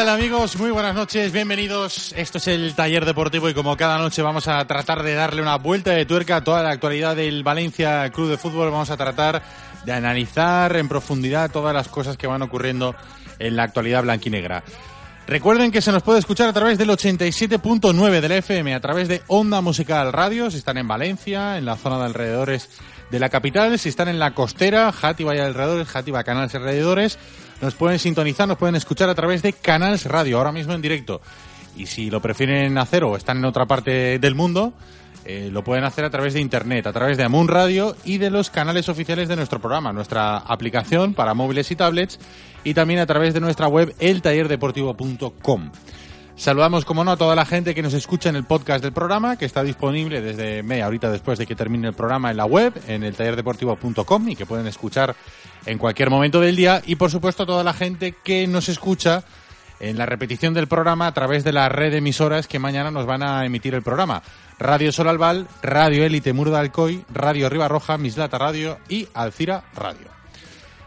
Tal amigos? Muy buenas noches, bienvenidos. Esto es el taller deportivo y como cada noche vamos a tratar de darle una vuelta de tuerca a toda la actualidad del Valencia Club de Fútbol. Vamos a tratar de analizar en profundidad todas las cosas que van ocurriendo en la actualidad blanquinegra. Recuerden que se nos puede escuchar a través del 87.9 del FM, a través de Onda Musical Radio, si están en Valencia, en la zona de alrededores de la capital, si están en la costera, Játiva y alrededores, Játiva, Canales y alrededores, nos pueden sintonizar, nos pueden escuchar a través de Canales Radio, ahora mismo en directo. Y si lo prefieren hacer o están en otra parte del mundo, eh, lo pueden hacer a través de internet, a través de Amun Radio y de los canales oficiales de nuestro programa, nuestra aplicación para móviles y tablets y también a través de nuestra web eltallerdeportivo.com. Saludamos, como no, a toda la gente que nos escucha en el podcast del programa, que está disponible desde media horita después de que termine el programa en la web, en el tallerdeportivo.com y que pueden escuchar en cualquier momento del día. Y, por supuesto, a toda la gente que nos escucha en la repetición del programa a través de la red de emisoras que mañana nos van a emitir el programa. Radio Sol Albal, Radio Élite Muro de Alcoy, Radio Ribarroja, Mislata Radio y Alcira Radio.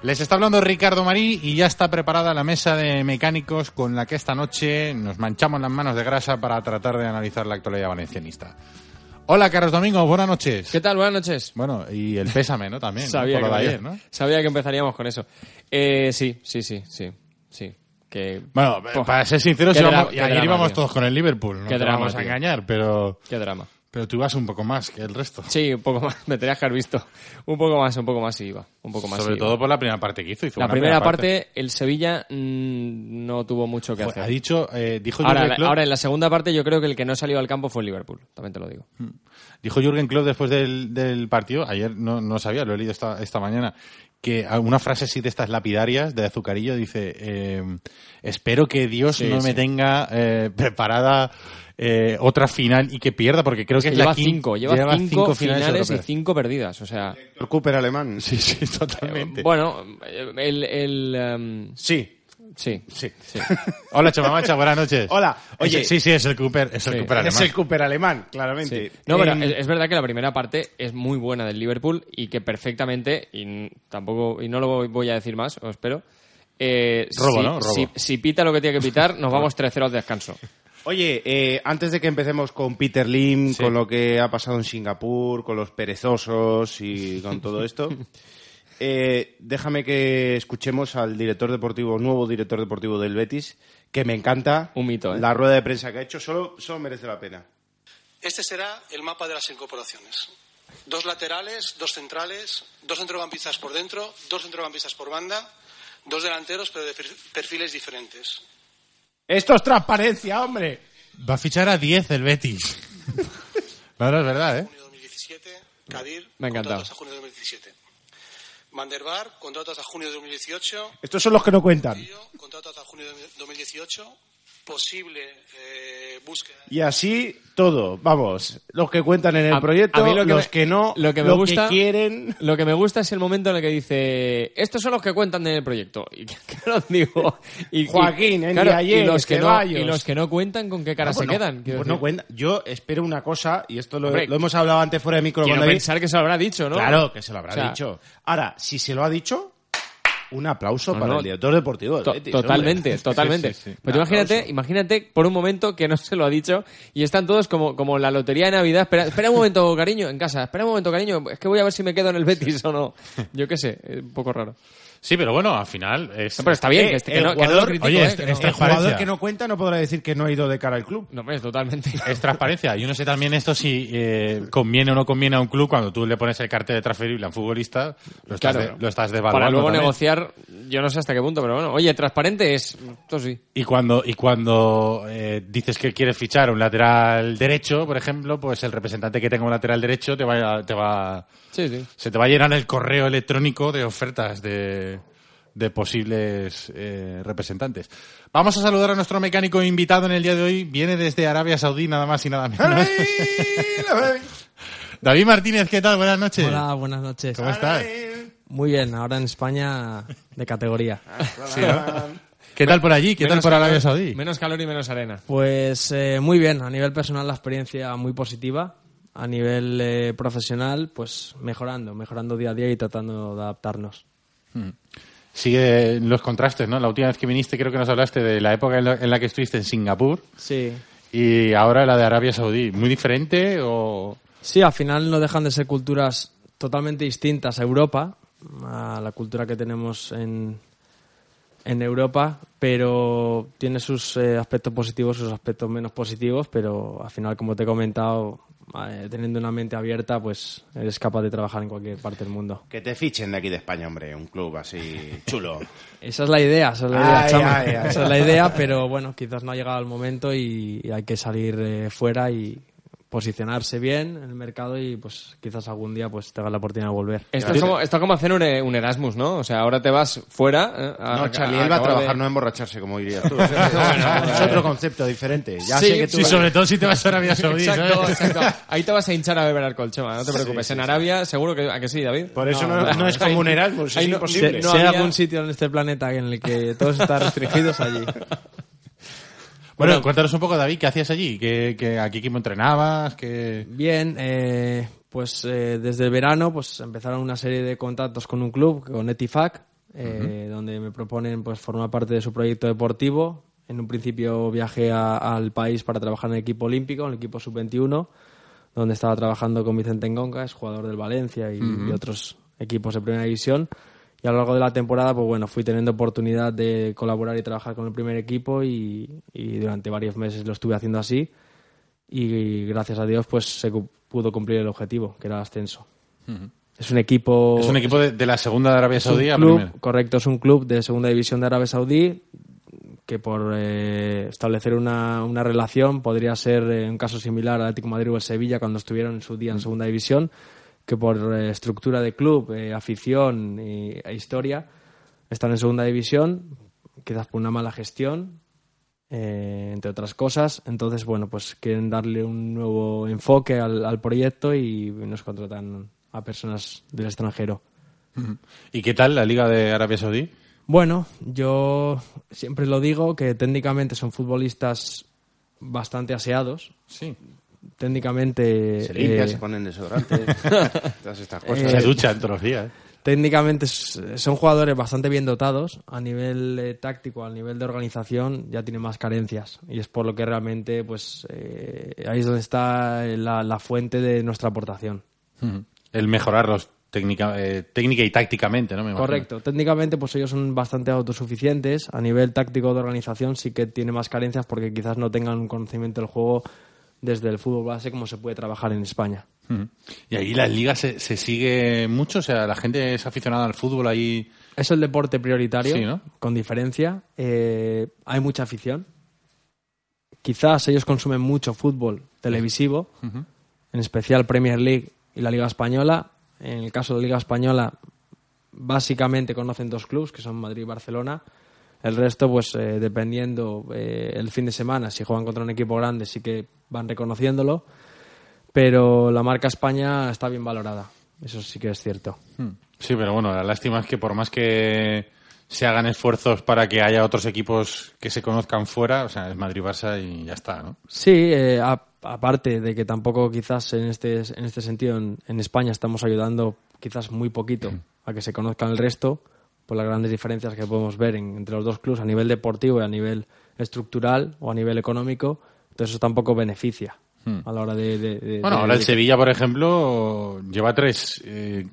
Les está hablando Ricardo Marí y ya está preparada la mesa de mecánicos con la que esta noche nos manchamos las manos de grasa para tratar de analizar la actualidad valencianista. Hola, Carlos Domingo, buenas noches. ¿Qué tal? Buenas noches. Bueno, y el pésame, ¿no? También, ¿no? Sabía, lo que de vaya- ayer, ¿no? sabía que empezaríamos con eso. Eh, sí, sí, sí, sí, sí. Que, Bueno, Pues, para ser sinceros, dra- qué ayer drama, íbamos tío. todos con el Liverpool, no Qué te drama, vamos a tío. engañar, pero, Qué drama. Pero tú ibas un poco más que el resto. Sí, un poco más. Me tenías que haber visto. Un poco más, un poco más sí iba. Un poco más Sobre iba. todo por la primera parte que hizo. hizo La primera parte, el Sevilla mm, no tuvo mucho que hacer. ha dicho, eh, dijo, ahora, Jürgen Klopp, ahora, en la segunda parte, yo creo que el que no salió al campo fue el Liverpool. También te lo digo. dijo Jürgen Klopp después del, del partido, ayer no, no sabía, lo he leído esta, esta mañana, que una frase así de estas lapidarias de azucarillo dice, eh, espero que Dios Sí, no me tenga eh, preparada eh, otra final y que pierda, porque creo que, es lleva cinco, lleva, cinco, finales, y cinco perdidas. O sea, Héctor Cooper alemán. Sí, sí, totalmente. bueno, el, el, em, Sí. sí, Sí. sí. Hola, Chamamacha, buenas noches. Hola, oye. Sí, sí, es el Cooper, es el Sí. Cooper Es alemán. el Cooper alemán, claramente. Sí. No, pero es, es verdad que la primera parte es muy buena del Liverpool y que perfectamente, y tampoco, y no lo voy- voy a decir más, os espero. eh, Robo, si, ¿no? Robo. Si, si pita lo que tiene que pitar, nos vamos 3-0 al descanso. Oye, eh, antes de que empecemos con Peter Lim, Sí. con lo que ha pasado en Singapur, con los perezosos y con todo esto, eh, déjame que escuchemos al director deportivo, nuevo director deportivo del Betis, que me encanta. Un mito, ¿eh? La rueda de prensa que ha hecho solo, solo merece la pena. Este será el mapa de las incorporaciones. Dos laterales, dos centrales, dos centrocampistas por dentro, dos centrocampistas por banda, dos delanteros, pero de per- perfiles diferentes. Esto es transparencia, hombre. Va a fichar a 10 el Betis. no, no, es verdad, ¿eh? Junio de 2017, Kadir, Me ha encantado. contrato hasta junio de 2017. Van der Bar, contrato hasta junio de 2018. Estos son los que no cuentan. Río, contrato hasta junio de 2018. Posible eh, búsqueda. Y así todo, vamos, los que cuentan en el A- proyecto, a mí lo que los me- que no, lo que me gusta- quieren. Lo que me gusta es el momento en el que dice, estos son los que cuentan en el proyecto. Y claro, digo, y, y- Joaquín, en claro, Diayer, y los que no, y los que no cuentan con qué cara se no, quedan. pues no decir. cuenta. Yo espero una cosa, y esto lo, Hombre, lo hemos hablado antes fuera de micro Quiero pensar que se lo habrá dicho, ¿no? Claro, que se lo habrá O sea, dicho. Ahora, si se lo ha dicho, un aplauso No, para no. el director deportivo del To- Betis, totalmente, hombre. totalmente. Sí, sí, sí. Pues imagínate, imagínate por un momento que no se lo ha dicho y están todos como, como la lotería de Navidad. Espera, espera un momento, cariño, en casa. Espera un momento, cariño. Es que voy a ver si me quedo en el Betis o no. Yo qué sé, es un poco raro. Sí, pero bueno, al final es... No, pero está bien, Eh, que, este- que el no, que no lo jugador- critico, oye, eh, este- que no- este El jugador Transparencia. que no cuenta no podrá decir que no ha ido de cara al club. No, hombre, totalmente. Es transparencia. Yo no sé también esto si eh, conviene o no conviene a un club cuando tú le pones el cartel de transferible a un futbolista, lo estás, Claro. de- lo estás devaluando. Para luego también. negociar, yo no sé hasta qué punto, pero bueno. Oye, transparente es... Esto sí. Y cuando, y cuando eh, dices que quieres fichar un lateral derecho, por ejemplo, pues el representante que tenga un lateral derecho te va, a- te va, Sí, sí. se te va a llenar el correo electrónico de ofertas de, de posibles eh, representantes. Vamos a saludar a nuestro mecánico invitado en el día de hoy. Viene desde Arabia Saudí, nada más y nada menos. David Martínez, ¿qué tal? Buenas noches. Hola, buenas noches. ¿Cómo estás? Muy bien, ahora en España de categoría. Sí, ¿no? ¿Qué tal por allí? ¿Qué tal Menos por calor- Arabia Saudí? Menos calor y menos arena. Pues eh, muy bien, a nivel personal la experiencia muy positiva. A nivel eh, profesional, pues mejorando, mejorando día a día y tratando de adaptarnos. Sigue los contrastes, ¿no? La última vez que viniste creo que nos hablaste de la época en la, en la que estuviste en Singapur Sí. y ahora la de Arabia Saudí. ¿Muy diferente o...? Sí, al final no dejan de ser culturas totalmente distintas a Europa, a la cultura que tenemos en, en Europa, pero tiene sus eh, aspectos positivos, sus aspectos menos positivos, pero al final, como te he comentado, eh, teniendo una mente abierta, pues eres capaz de trabajar en cualquier parte del mundo. Que te fichen de aquí de España, hombre, un club así chulo. Esa es la idea, esa es la idea, Ay, ay, ay. Esa es la idea, pero bueno, quizás no ha llegado el momento y, y hay que salir eh, fuera y posicionarse bien en el mercado y pues quizás algún día pues tengas la oportunidad de volver. Esto es, como, esto es como hacer un, eh, un Erasmus, ¿no? O sea, ahora te vas fuera. eh, a- No, Charlie, él va a trabajar, de- no a emborracharse, como dirías tú. es otro concepto diferente. Ya Sí, sé que tú... Sí, sobre todo si te vas a Arabia Saudí, Exacto, ¿sabes? exacto. Ahí te vas a hinchar a beber alcohol, Chema, no te preocupes. en Arabia, seguro que, ¿a que sí, David? Por eso no, no es como un Erasmus, es imposible. Si no hay había- algún sitio en este planeta en el que todos están restringidos allí. Bueno, cuéntanos un poco, David, ¿qué hacías allí? ¿Qué, qué, ¿A qué equipo entrenabas? ¿Qué... Bien, eh, pues eh, desde el verano pues empezaron una serie de contactos con un club, con Etifac, eh, donde me proponen pues formar parte de su proyecto deportivo. En un principio viajé a- al país para trabajar en el equipo olímpico, en el equipo sub-21, donde estaba trabajando con Vicente Engonca, es jugador del Valencia y, y otros equipos de primera división. Y a lo largo de la temporada, pues bueno, fui teniendo oportunidad de colaborar y trabajar con el primer equipo y, y durante varios meses lo estuve haciendo así y gracias a Dios pues se pudo cumplir el objetivo, que era el ascenso. Es un equipo... Es un equipo de, de la segunda de Arabia Saudí a club, primera. correcto, es un club de segunda división de Arabia Saudí que por eh, establecer una, una relación podría ser eh, un caso similar al Atlético Madrid o el Sevilla cuando estuvieron en su día en segunda división, que por eh, estructura de club, eh, afición y- e historia están en segunda división, quizás por una mala gestión, eh, entre otras cosas. Entonces, bueno, pues quieren darle un nuevo enfoque al, al proyecto y nos contratan a personas del extranjero. ¿Y qué tal la Liga de Arabia Saudí? Bueno, yo siempre lo digo que técnicamente son futbolistas bastante aseados. Sí. Técnicamente, Se limpian, eh, se ponen desodorante, todas estas cosas. Se duchan todos los días. técnicamente s- son jugadores bastante bien dotados. A nivel eh, táctico, a nivel de organización, ya tienen más carencias. Y es por lo que realmente, pues, eh, ahí es donde está la, la fuente de nuestra aportación. El mejorarlos técnica, eh, técnica y tácticamente, ¿no? Me imagino. Correcto. Técnicamente, pues ellos son bastante autosuficientes. A nivel táctico de organización sí que tiene más carencias porque quizás no tengan un conocimiento del juego desde el fútbol base como se puede trabajar en España. Y ahí la liga se, se sigue mucho, o sea, la gente es aficionada al fútbol ahí. Es el deporte prioritario, Sí, ¿no? con diferencia. Eh, hay mucha afición. Quizás ellos consumen mucho fútbol televisivo, en especial Premier League y la Liga Española. En el caso de la Liga Española, básicamente conocen dos clubes, que son Madrid y Barcelona. El resto, pues eh, dependiendo eh, el fin de semana, si juegan contra un equipo grande, sí que van reconociéndolo. Pero la marca España está bien valorada. Eso sí que es cierto. Sí, pero bueno, la lástima es que por más que se hagan esfuerzos para que haya otros equipos que se conozcan fuera, o sea, es Madrid-Barça y ya está, ¿no? Sí, eh, a- aparte de que tampoco quizás en este, en este sentido en, en España estamos ayudando quizás muy poquito a que se conozcan el resto por las grandes diferencias que podemos ver en- entre los dos clubes a nivel deportivo y a nivel estructural o a nivel económico. Entonces eso tampoco beneficia a la hora de... de- de- Bueno, de- ahora el Sevilla, por ejemplo, lleva tres eh,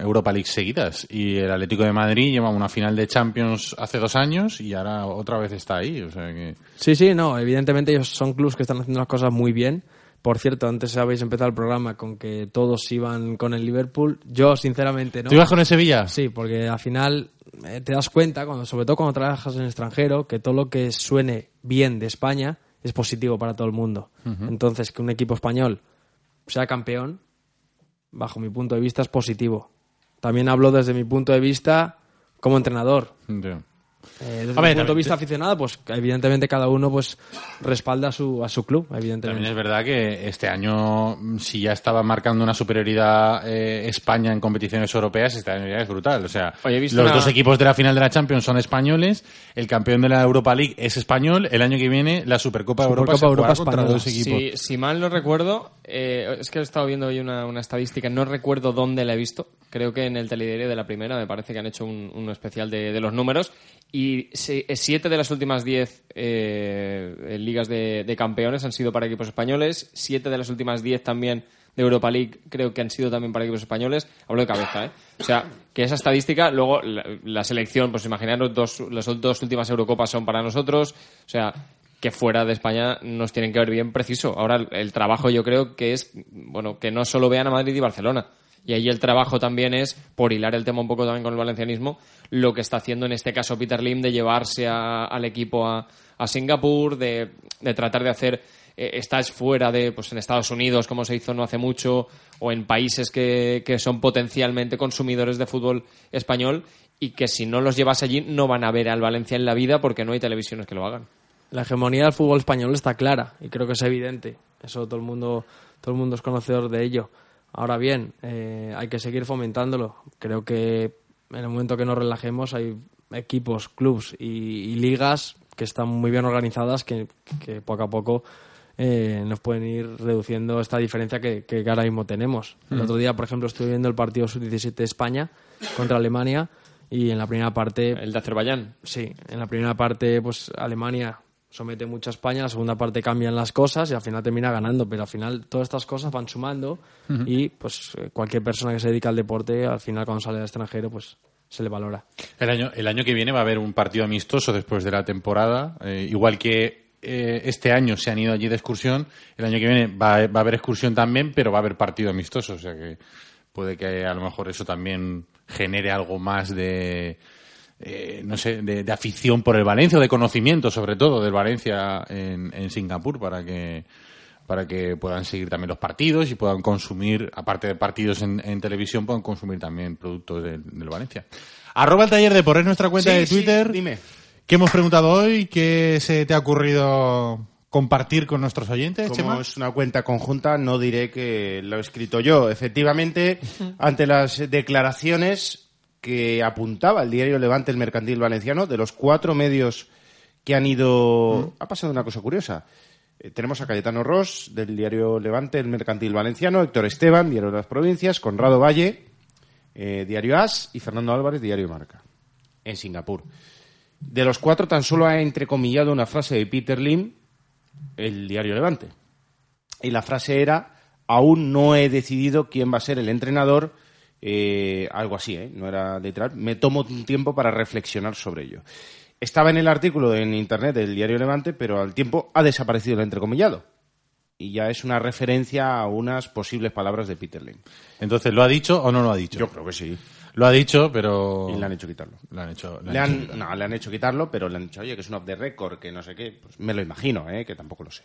Europa League seguidas y el Atlético de Madrid lleva una final de Champions hace dos años y ahora otra vez está ahí, o sea que... Sí, sí, no, evidentemente ellos son clubes que están haciendo las cosas muy bien. Por cierto, antes habéis empezado el programa con que todos iban con el Liverpool. Yo, sinceramente, no. ¿Tú ibas con el Sevilla? Sí, porque al final te das cuenta, cuando, sobre todo cuando trabajas en el extranjero, que todo lo que suene bien de España es positivo para todo el mundo. Entonces, que un equipo español sea campeón, bajo mi punto de vista, es positivo. También hablo desde mi punto de vista como entrenador. Ya. Eh, desde ver, punto de vista aficionado, pues evidentemente cada uno pues respalda a su, a su club, evidentemente. También es verdad que este año, si ya estaba marcando una superioridad eh, España en competiciones europeas, este año ya es brutal. O sea, Oye, los una- dos equipos de la final de la Champions son españoles, el campeón de la Europa League es español, el año que viene la Supercopa, de Europa Supercopa Europa contra dos equipos. Si, si mal no recuerdo, eh, es que he estado viendo hoy una, una estadística, no recuerdo dónde la he visto. Creo que en el telediario de la primera me parece que han hecho un, un especial de, de los números. Y se- eh, siete de las últimas diez eh, ligas de, campeones han sido para equipos españoles. Siete de las últimas diez también de Europa League creo que han sido también para equipos españoles. Hablo de cabeza, ¿eh? O sea, que esa estadística, luego la, la selección, pues imaginaros, dos, las dos últimas Eurocopas son para nosotros. O sea, que fuera de España nos tienen que ver bien preciso. Ahora el trabajo yo creo que es, bueno, que no solo vean a Madrid y Barcelona. Y ahí el trabajo también es, por hilar el tema un poco también con el valencianismo, lo que está haciendo en este caso Peter Lim de llevarse a- al equipo a, Singapur, de, tratar de hacer eh, stage fuera de, pues en Estados Unidos, como se hizo no hace mucho, o en países que, que son potencialmente consumidores de fútbol español y que si no los llevas allí no van a ver al Valencia en la vida porque no hay televisiones que lo hagan. La hegemonía del fútbol español está clara y creo que es evidente. Eso todo el mundo, todo el mundo es conocedor de ello. Ahora bien, eh, hay que seguir fomentándolo. Creo que en el momento que nos relajemos hay equipos, clubs y, y ligas que están muy bien organizadas que, que poco a poco eh, nos pueden ir reduciendo esta diferencia que, que ahora mismo tenemos. El otro día, por ejemplo, estuve viendo el partido sub-17 de España contra Alemania y en la primera parte El de Azerbaiyán. Sí, en la primera parte, pues Alemania somete mucho a España, la segunda parte cambian las cosas y al final termina ganando, pero al final todas estas cosas van sumando y pues eh, cualquier persona que se dedica al deporte, al final cuando sale al extranjero, pues se le valora. El año, el año que viene va a haber un partido amistoso después de la temporada. eh, igual que eh, este año se han ido allí de excursión, el año que viene va, a- va a haber excursión también, pero va a haber partido amistoso. O sea que puede que a lo mejor eso también genere algo más de, eh, no sé, de, de afición por el Valencia o de conocimiento, sobre todo, del Valencia en, en Singapur para que para que puedan seguir también los partidos y puedan consumir, aparte de partidos en, en televisión, puedan consumir también productos del, del Valencia. Arroba el taller de por es nuestra cuenta Sí, de sí, Twitter. dime. ¿Qué hemos preguntado hoy? ¿Qué se te ha ocurrido compartir con nuestros oyentes, Como Chema? es una cuenta conjunta, no diré que lo he escrito yo. Efectivamente, ante las declaraciones que apuntaba el diario Levante, el Mercantil Valenciano, de los cuatro medios que han ido... Ha pasado una cosa curiosa. Eh, tenemos a Cayetano Ross, del diario Levante, el Mercantil Valenciano, Héctor Esteban, diario de las Provincias, Conrado Valle, eh, diario AS, y Fernando Álvarez, diario Marca, en Singapur. De los cuatro, tan solo ha entrecomillado una frase de Peter Lim, el diario Levante. Y la frase era, aún no he decidido quién va a ser el entrenador, eh, algo así, ¿eh? no era literal, me tomo un tiempo para reflexionar sobre ello. Estaba en el artículo en internet del diario Levante, pero al tiempo ha desaparecido el entrecomillado. Y ya es una referencia a unas posibles palabras de Peter Lim. Entonces, ¿lo ha dicho o no lo ha dicho? Yo creo que sí. Lo ha dicho, pero... Y le han hecho quitarlo. Le han hecho... le Le han han, hecho- no, le han hecho quitarlo, pero le han dicho, oye, que es un off the record, que no sé qué. Pues me lo imagino, ¿eh? que tampoco lo sé.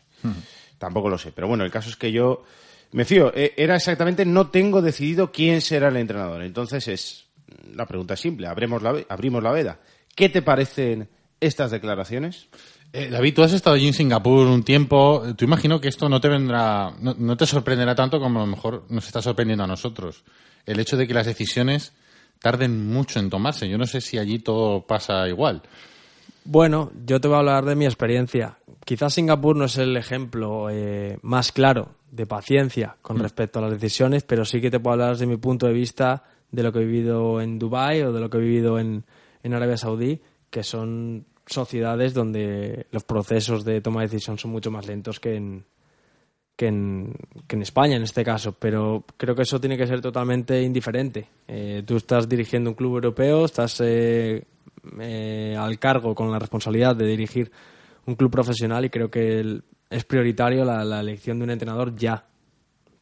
Tampoco lo sé. Pero bueno, el caso es que yo me fío. Eh, Era exactamente, no tengo decidido quién será el entrenador. Entonces es, la pregunta es simple, abrimos la, abrimos la veda. ¿Qué te parecen estas declaraciones? Eh, David, tú has estado allí en Singapur un tiempo. Tú imagino que esto no te vendrá, no, no te sorprenderá tanto como a lo mejor nos está sorprendiendo a nosotros. El hecho de que las decisiones tarden mucho en tomarse. Yo no sé si allí todo pasa igual. Bueno, yo te voy a hablar de mi experiencia. Quizás Singapur no es el ejemplo eh, más claro de paciencia con respecto a las decisiones, pero sí que te puedo hablar desde mi punto de vista de lo que he vivido en Dubái o de lo que he vivido en, en Arabia Saudí, que son sociedades donde los procesos de toma de decisión son mucho más lentos que en, que en, que en España en este caso, pero creo que eso tiene que ser totalmente indiferente. Eh, tú estás dirigiendo un club europeo, estás eh, eh, al cargo con la responsabilidad de dirigir un club profesional y creo que el- es prioritario la, la elección de un entrenador ya.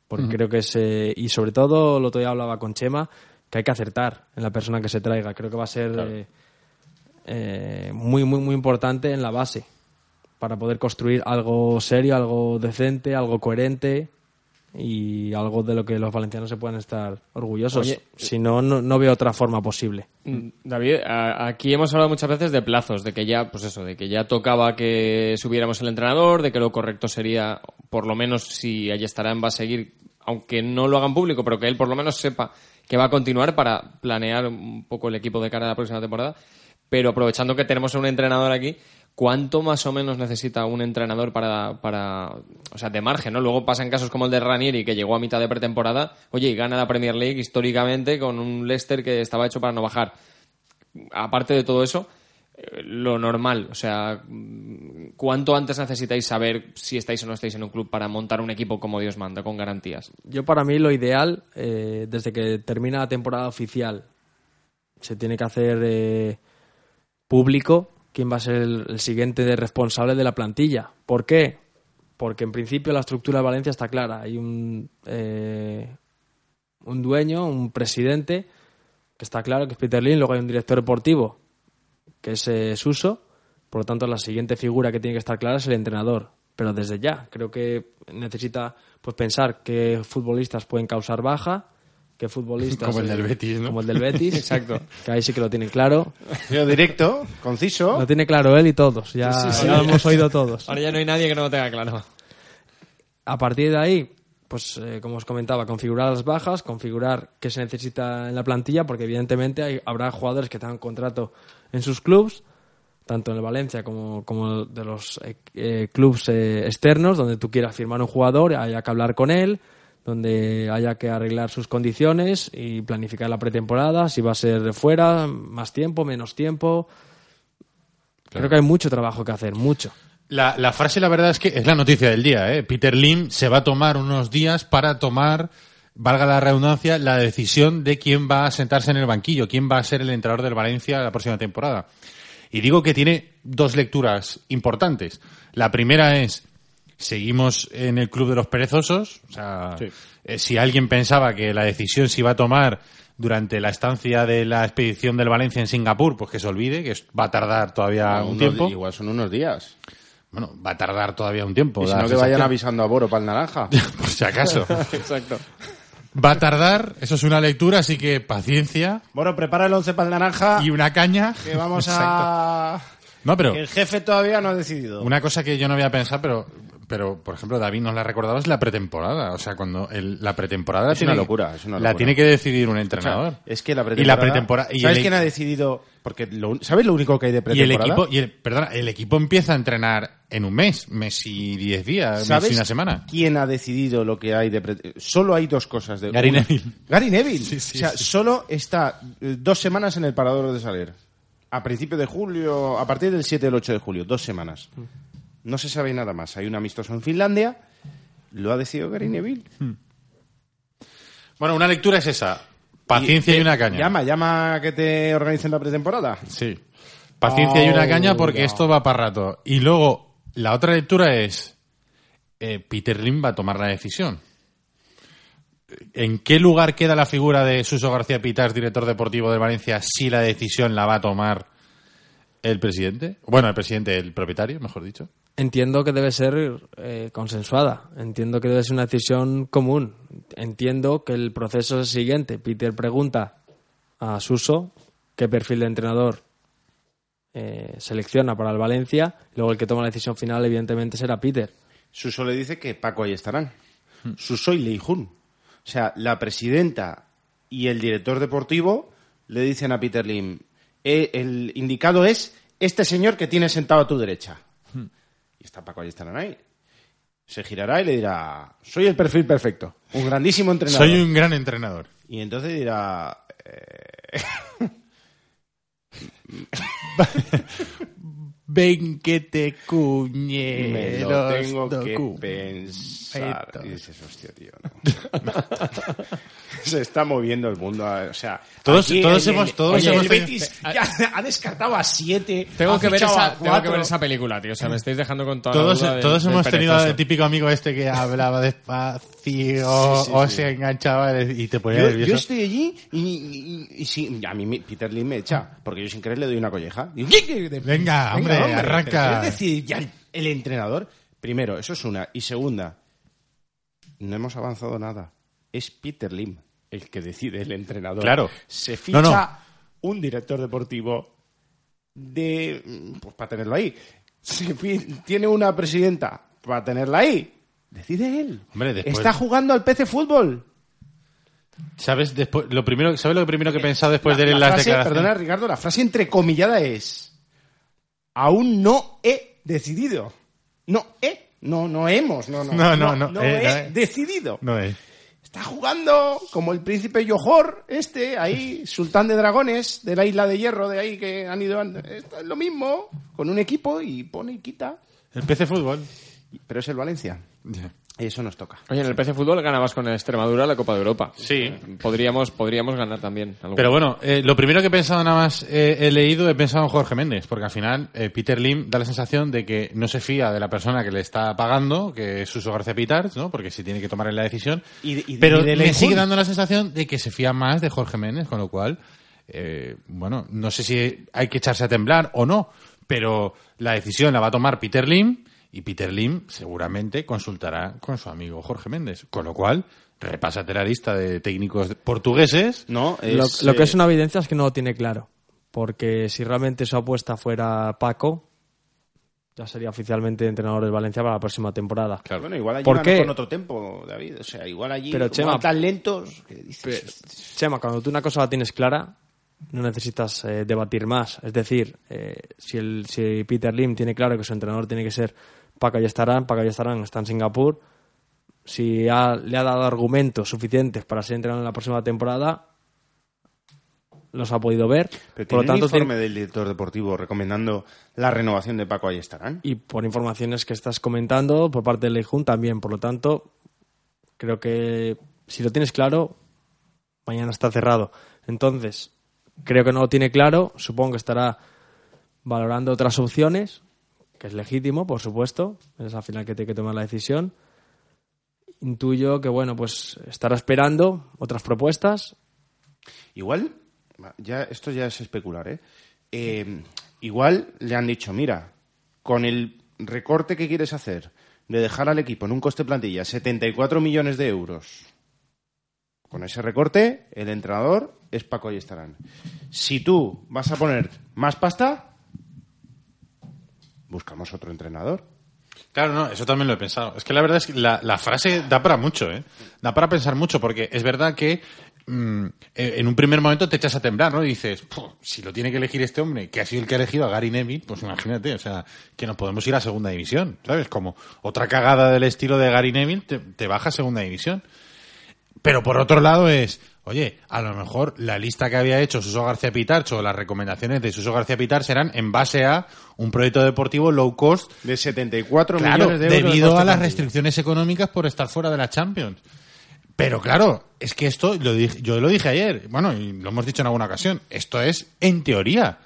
Porque creo que es. eh, y sobre todo, lo otro día hablaba con Chema, que hay que acertar en la persona que se traiga. Creo que va a ser eh, eh, muy, muy, muy importante en la base para poder construir algo serio, algo decente, algo coherente y algo de lo que los valencianos se puedan estar orgullosos. Oye, si no, no, no veo otra forma posible. Mm, David, a- aquí hemos hablado muchas veces de plazos, de que ya, pues eso, de que ya tocaba que subiéramos el entrenador, de que lo correcto sería, por lo menos si Ayestarán va a seguir, aunque no lo hagan público, pero que él por lo menos sepa que va a continuar para planear un poco el equipo de cara a la próxima temporada. Pero aprovechando que tenemos a un entrenador aquí, ¿cuánto más o menos necesita un entrenador para, para o sea, de margen, ¿no? Luego pasan casos como el de Ranieri, que llegó a mitad de pretemporada, oye, y gana la Premier League históricamente con un Leicester que estaba hecho para no bajar aparte de todo eso, eh, lo normal, o sea, ¿cuánto antes necesitáis saber si estáis o no estáis en un club para montar un equipo como Dios manda, con garantías? Yo para mí lo ideal, eh, desde que termina la temporada oficial, se tiene que hacer eh, público quién va a ser el, el siguiente responsable de la plantilla. ¿Por qué? Porque en principio la estructura de Valencia está clara. Hay un, eh, un dueño, un presidente, que está claro que es Peter Lin, luego hay un director deportivo, que es eh, Suso. Por lo tanto, la siguiente figura que tiene que estar clara es el entrenador. Pero desde ya, creo que necesita pues pensar qué futbolistas pueden causar baja, qué futbolistas... Como el del eh, Betis, ¿no? Como el del Betis, exacto. Que ahí sí que lo tienen claro. Yo directo, conciso. Lo tiene claro él y todos. Ya, ya lo hemos oído todos. Ahora ya no hay nadie que no lo tenga claro. A partir de ahí, pues eh, como os comentaba, configurar las bajas, configurar qué se necesita en la plantilla, porque evidentemente hay- habrá jugadores que tengan contrato en sus clubs, tanto en el Valencia como, como de los eh, eh, clubs eh, externos, donde tú quieras firmar un jugador, haya que hablar con él, donde haya que arreglar sus condiciones y planificar la pretemporada, si va a ser fuera, más tiempo, menos tiempo. Creo que hay mucho trabajo que hacer, mucho. La, la frase, la verdad, es que es la noticia del día. ¿eh? Peter Lim se va a tomar unos días para tomar, valga la redundancia, la decisión de quién va a sentarse en el banquillo, quién va a ser el entrenador del Valencia la próxima temporada. Y digo que tiene dos lecturas importantes. La primera es, seguimos en el club de los perezosos. O sea, eh, si alguien pensaba que la decisión se iba a tomar durante la estancia de la expedición del Valencia en Singapur, pues que se olvide, que va a tardar todavía un Unos- tiempo. Igual son unos días. Bueno, va a tardar todavía un tiempo. Y si no, que vayan avisando a Boro para el naranja. Por si acaso. Exacto. Va a tardar, eso es una lectura, así que paciencia Boro, prepara el once para el naranja. y una caña. Que vamos Exacto. a... No, pero Que el jefe todavía no ha decidido. una cosa que yo no había pensado, pero, pero por ejemplo, David nos la ha recordado, es la pretemporada. O sea, cuando el- la pretemporada Es tiene- una locura, es una la tiene que decidir un O sea, entrenador. es que la Y pretemporada... la pretemporada. y ¿Sabes el- quién ha decidido? Porque lo- ¿Sabes lo único que hay de Y el pretemporada? equipo, y el, perdona, el equipo empieza a entrenar en un mes, mes y diez días, mes ¿Sabes y una semana. quién ha decidido lo que hay de pre- Solo hay dos cosas. De Gary una- Neville. Gary Neville. Sí, sí, o sea, sí. solo está eh, dos semanas en el parador de Saler. A principio de julio, a partir del 7 del 8 de julio, dos semanas. No se sabe nada más. Hay un amistoso en Finlandia. Lo ha decidido Gary Neville. Bueno, una lectura es esa. Paciencia y, una caña. Llama, llama a que te organicen la pretemporada. Sí. Paciencia y una caña porque esto va para rato. Y luego, la otra lectura es, eh, Peter Lim va a tomar la decisión. ¿En qué lugar queda la figura de Suso García Pitas, director deportivo de Valencia, si la decisión la va a tomar el presidente? Bueno, el presidente, el propietario, mejor dicho. Entiendo que debe ser eh, consensuada. Entiendo que debe ser una decisión común. Entiendo que el proceso es el siguiente. Peter pregunta a Suso qué perfil de entrenador eh, selecciona para el Valencia. Luego el que toma la decisión final, evidentemente, será Peter. Suso le dice que Paco ahí estarán. Suso y Leijun. O sea, la presidenta y el director deportivo le dicen a Peter Lim, "Eh, el indicado es este señor que tienes sentado a tu derecha. Y está Paco ahí. Se girará y le dirá, soy el perfil perfecto, un grandísimo entrenador. Soy un gran entrenador. Y entonces dirá, eh, Ven que te cuñe. me lo tengo que pensar. Y dices, hostia, tío, no. Se está moviendo el mundo. O sea, Todos- aquí todos el- hemos- todos oye, hemos el Betis ya ha descartado a siete. Tengo ha que, ver esa, tengo que cuatro. ver esa película, tío. O sea, me estáis dejando con toda la Todos, duda del- todos del hemos tenido al típico amigo este que hablaba despacio Sí, sí, o sí. se enganchaba y te ponía Yo, nervioso. yo estoy allí y, y- y- y sí, a mí me- Peter Lim me echa, porque yo sin querer le doy una colleja. Digo, ¿qué- hombre, arranca. pero ¿qué Es decir, ya el, entrenador, primero, eso es una. Y segunda, no hemos avanzado nada. Es Peter Lim el que decide el entrenador. Claro. Se ficha No, no. un director deportivo de. Pues para tenerlo ahí. Se tiene una presidenta para tenerla ahí. Decide él. Hombre, después- Está jugando al PC Fútbol. ¿Sabes, después, lo primero, ¿Sabes lo primero que he pensado después de la las frase, declaraciones? Perdona, Ricardo, la frase entrecomillada es: Aún no he decidido. No he. No, no hemos. No, no. No, no, no, eh, he no, eh. decidido. No es. Está jugando como el príncipe Johor, este, ahí, sultán de dragones, de la isla de hierro, de ahí que han ido. an- Esto es lo mismo, con un equipo y pone y quita. El PC Fútbol. Pero es el Valencia. Eso nos toca. Oye, en el PC Fútbol ganabas con el Extremadura la Copa de Europa. Sí. Podríamos, podríamos ganar también. algo. Pero bueno, eh, lo primero que he pensado nada más eh, he leído, he pensado en Jorge Méndez, porque al final eh, Peter Lim da la sensación de que no se fía de la persona que le está pagando, que es Suso García Pitarch, ¿no? Porque si tiene que tomar la decisión. Y de- y Pero y de me sigue dando la sensación de que se fía más de Jorge Méndez, con lo cual, eh, bueno, no sé si hay que echarse a temblar o no, pero la decisión la va a tomar Peter Lim y Peter Lim seguramente consultará con su amigo Jorge Méndez, con lo cual repásate la lista de técnicos portugueses No, Lo, es, lo que eh, es una evidencia es que no lo tiene claro. Porque si realmente su apuesta fuera Paco, ya sería oficialmente entrenador del Valencia para la próxima temporada. Bueno, igual allí ¿Por van qué? con otro tempo, David. O sea, igual allí Pero, Chema, tan lentos que dices, Pe- Chema, cuando tú una cosa la tienes clara, no necesitas eh, debatir más. Es decir, eh, si, el, si Peter Lim tiene claro que su entrenador tiene que ser Paco Estarán, Paco Estarán está en Singapur, si ha- le ha dado argumentos suficientes para ser entrenador en la próxima temporada, los ha podido ver. Pero por lo tanto, un informe tiene- del director deportivo recomendando la renovación de Paco ahí estarán. y por informaciones que estás comentando por parte del Leijun también. Por lo tanto, creo que si lo tienes claro, mañana está cerrado. Entonces, creo que no lo tiene claro. Supongo que estará valorando otras opciones, que es legítimo, por supuesto. Es al final que tiene que tomar la decisión. Intuyo que, bueno, pues estará esperando otras propuestas. Igual, ya esto ya es especular, ¿eh? Eh, Igual le han dicho, mira, con el recorte que quieres hacer de dejar al equipo en un coste plantilla 74 millones de euros, con ese recorte, el entrenador es Paco y estarán. Si tú vas a poner más pasta, buscamos otro entrenador. Claro, no, eso también lo he pensado. Es que la verdad es que la, frase da para mucho, ¿eh? Da para pensar mucho, porque es verdad que mm, eh, en un primer momento te echas a temblar, ¿no? Y dices, "Puf, si lo tiene que elegir este hombre, que ha sido el que ha elegido a Gary Neville, pues imagínate, o sea, que nos podemos ir a segunda división, ¿sabes? Como otra cagada del estilo de Gary Neville te baja a segunda división. Pero por otro lado es, oye, a lo mejor la lista que había hecho Suso García Pitarcho o las recomendaciones de Suso García Pitarch eran en base a un proyecto deportivo low cost De 74 Claro, millones de euros. de debido a las restricciones económicas por estar fuera de la Champions. Pero claro, es que esto, lo dije- yo lo dije ayer, bueno, y lo hemos dicho en alguna ocasión, esto es en teoría.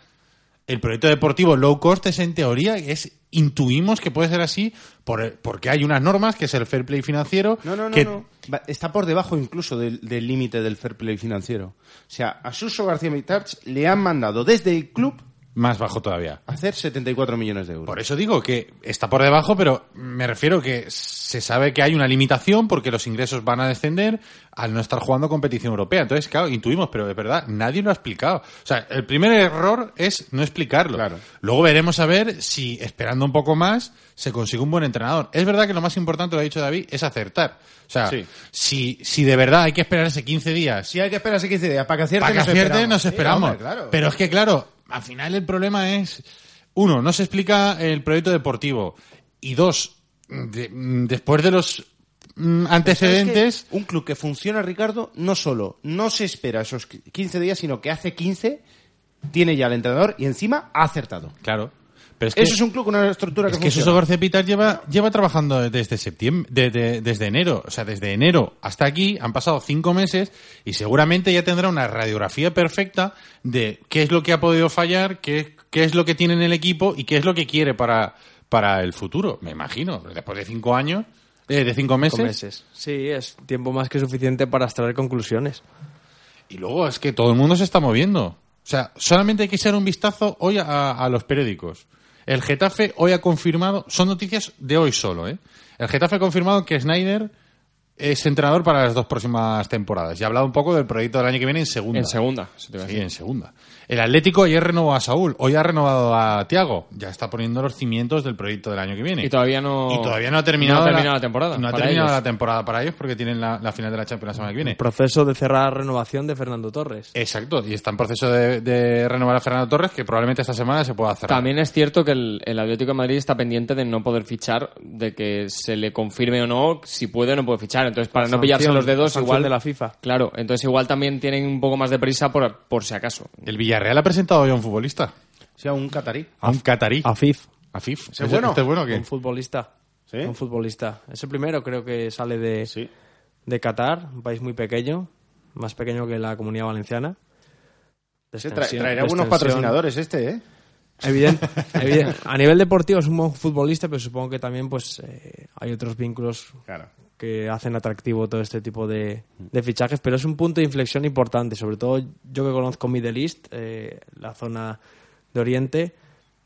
El proyecto deportivo low cost es en teoría, es intuimos que puede ser así por, porque hay unas normas, que es el fair play financiero, No, no, no, que no. Está por debajo incluso del del límite del fair play financiero. O sea, a Suso García Mitarch le han mandado desde el club más bajo todavía. Hacer 74 millones de euros. Por eso digo que está por debajo, pero me refiero que se sabe que hay una limitación porque los ingresos van a descender al no estar jugando competición europea. Entonces, claro, intuimos, pero de verdad, nadie lo ha explicado. O sea, el primer error es no explicarlo. Claro. Luego veremos a ver si, esperando un poco más, se consigue un buen entrenador. Es verdad que lo más importante, lo ha dicho David, es acertar. O sea, Sí. si, si de verdad hay que esperar ese 15 días Si hay que esperarse 15 días para que acierte, para que nos acierte esperamos. nos Sí, esperamos. hombre, claro. Pero es que, claro, al final el problema es, uno, no se explica el proyecto deportivo. Y dos, de- mm, después de los mm, antecedentes... Un club que funciona, Ricardo, no solo no se espera esos 15 días, sino que hace 15 tiene ya el entrenador y encima ha acertado. Claro. Pero es que, Eso es un club con una estructura que es que funciona. Suso lleva, lleva trabajando desde septiembre, de- de- desde enero. O sea, desde enero hasta aquí han pasado cinco meses y seguramente ya tendrá una radiografía perfecta de qué es lo que ha podido fallar, qué, qué es lo que tiene en el equipo y qué es lo que quiere para, para el futuro. Me imagino. Después de cinco años, eh, de cinco meses. Cinco meses. Sí, es tiempo más que suficiente para extraer conclusiones. Y luego es que todo el mundo se está moviendo. O sea, solamente hay que echar un vistazo hoy a, a los periódicos. El Getafe hoy ha confirmado, son noticias de hoy solo, ¿eh? El Getafe ha confirmado que Snyder es entrenador para las dos próximas temporadas. Y ha hablado un poco del proyecto del año que viene en segunda. En segunda, te Sí, en segunda. El Atlético ayer renovó a Saúl, hoy ha renovado a Tiago. Ya está poniendo los cimientos del proyecto del año que viene. Y todavía no- Y todavía no ha terminado, no ha terminado la temporada No ha para terminado ellos. la temporada para ellos porque tienen la, la final de la Champions la semana que viene. Proceso de cerrar renovación de Fernando Torres. Exacto, y está en proceso de, de renovar a Fernando Torres, que probablemente esta semana se pueda cerrar. También es cierto que el, el Atlético de Madrid está pendiente de no poder fichar, de que se le confirme o no si puede o no puede fichar. Entonces, para no Sanción, pillarse los dedos, igual. de la FIFA. Claro, entonces igual también tienen un poco más de prisa por, por si acaso. El Villarreal ha presentado hoy a un futbolista, O sea, un catarí. a un catarí. Afif. Afif. ¿Ese es bueno? ¿Este es bueno o qué? Un futbolista. ¿Sí? Un futbolista. Es el primero, creo que sale de, Sí. de Qatar, un país muy pequeño, más pequeño que la comunidad valenciana. Se tra- traerá extensión. patrocinadores este, ¿eh? Evidente, evidente. A nivel deportivo es un buen futbolista, pero supongo que también pues eh, hay otros vínculos Claro. Que hacen atractivo todo este tipo de, de fichajes, pero es un punto de inflexión importante, sobre todo yo que conozco Middle East, eh, la zona de Oriente,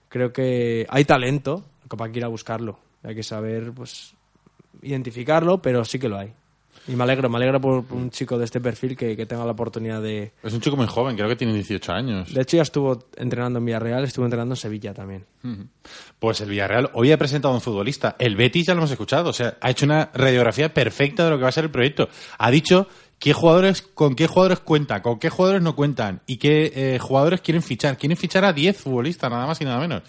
creo que hay talento, hay que ir a buscarlo, hay que saber pues identificarlo, pero sí que lo hay. Y me alegro, me alegro por, por un chico de este perfil que, que tenga la oportunidad de... Es un chico muy joven, creo que tiene 18 años. De hecho ya estuvo entrenando en Villarreal, estuvo entrenando en Sevilla también. Pues el Villarreal hoy ha presentado a un futbolista. El Betis ya lo hemos escuchado, o sea, ha hecho una radiografía perfecta de lo que va a ser el proyecto. Ha dicho qué jugadores, con qué jugadores cuenta, con qué jugadores no cuentan y qué eh, jugadores quieren fichar. Quieren fichar a 10 futbolistas, nada más y nada menos.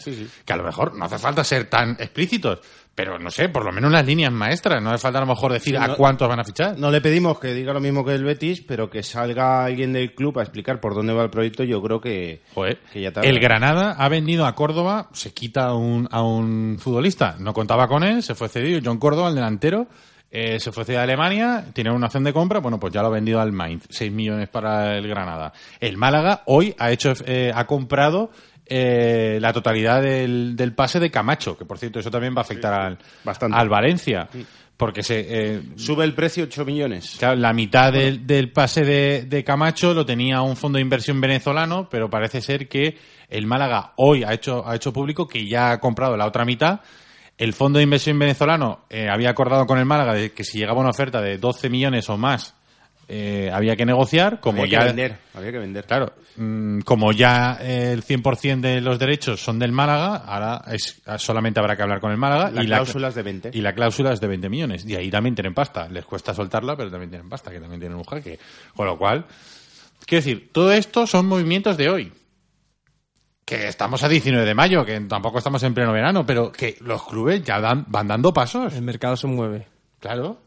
Que a lo mejor no hace falta ser tan explícitos, pero no sé, por lo menos las líneas maestras. No hace falta a lo mejor decir Sí, a cuántos van a fichar. No le pedimos que diga lo mismo que el Betis, pero que salga alguien del club a explicar por dónde va el proyecto, yo creo que, Joder, que ya el Granada ha vendido a Córdoba, se quita a un, a un futbolista, no contaba con él, se fue cedido, John Córdoba, el delantero, eh, se fue cedido a Alemania, tiene una opción de compra, bueno, pues ya lo ha vendido al Mainz, 6 millones para el Granada. El Málaga hoy ha hecho, eh, ha comprado eh, la totalidad del, del pase de Camacho, que por cierto eso también va a afectar al, bastante. al Valencia, porque se, eh, Sube el precio 8 millones. Claro, la mitad del, del pase de, de Camacho lo tenía un fondo de inversión venezolano, pero parece ser que el Málaga hoy ha hecho, ha hecho público que ya ha comprado la otra mitad. El fondo de inversión venezolano eh, había acordado con el Málaga de que si llegaba una oferta de 12 millones o más, eh, había que negociar. Como había ya, que vender, había que vender. Claro, mm, como ya eh, el 100% de los derechos son del Málaga, ahora es, solamente habrá que hablar con el Málaga. La y cláusula es de 20. Y la cláusula es de 20 millones. Y ahí también tienen pasta. Les cuesta soltarla, pero también tienen pasta, que también tienen un jaque. Con lo cual, quiero decir, todo esto son movimientos de hoy. Que estamos a 19 de mayo, que tampoco estamos en pleno verano, pero que los clubes ya dan, van dando pasos. El mercado se mueve. Claro.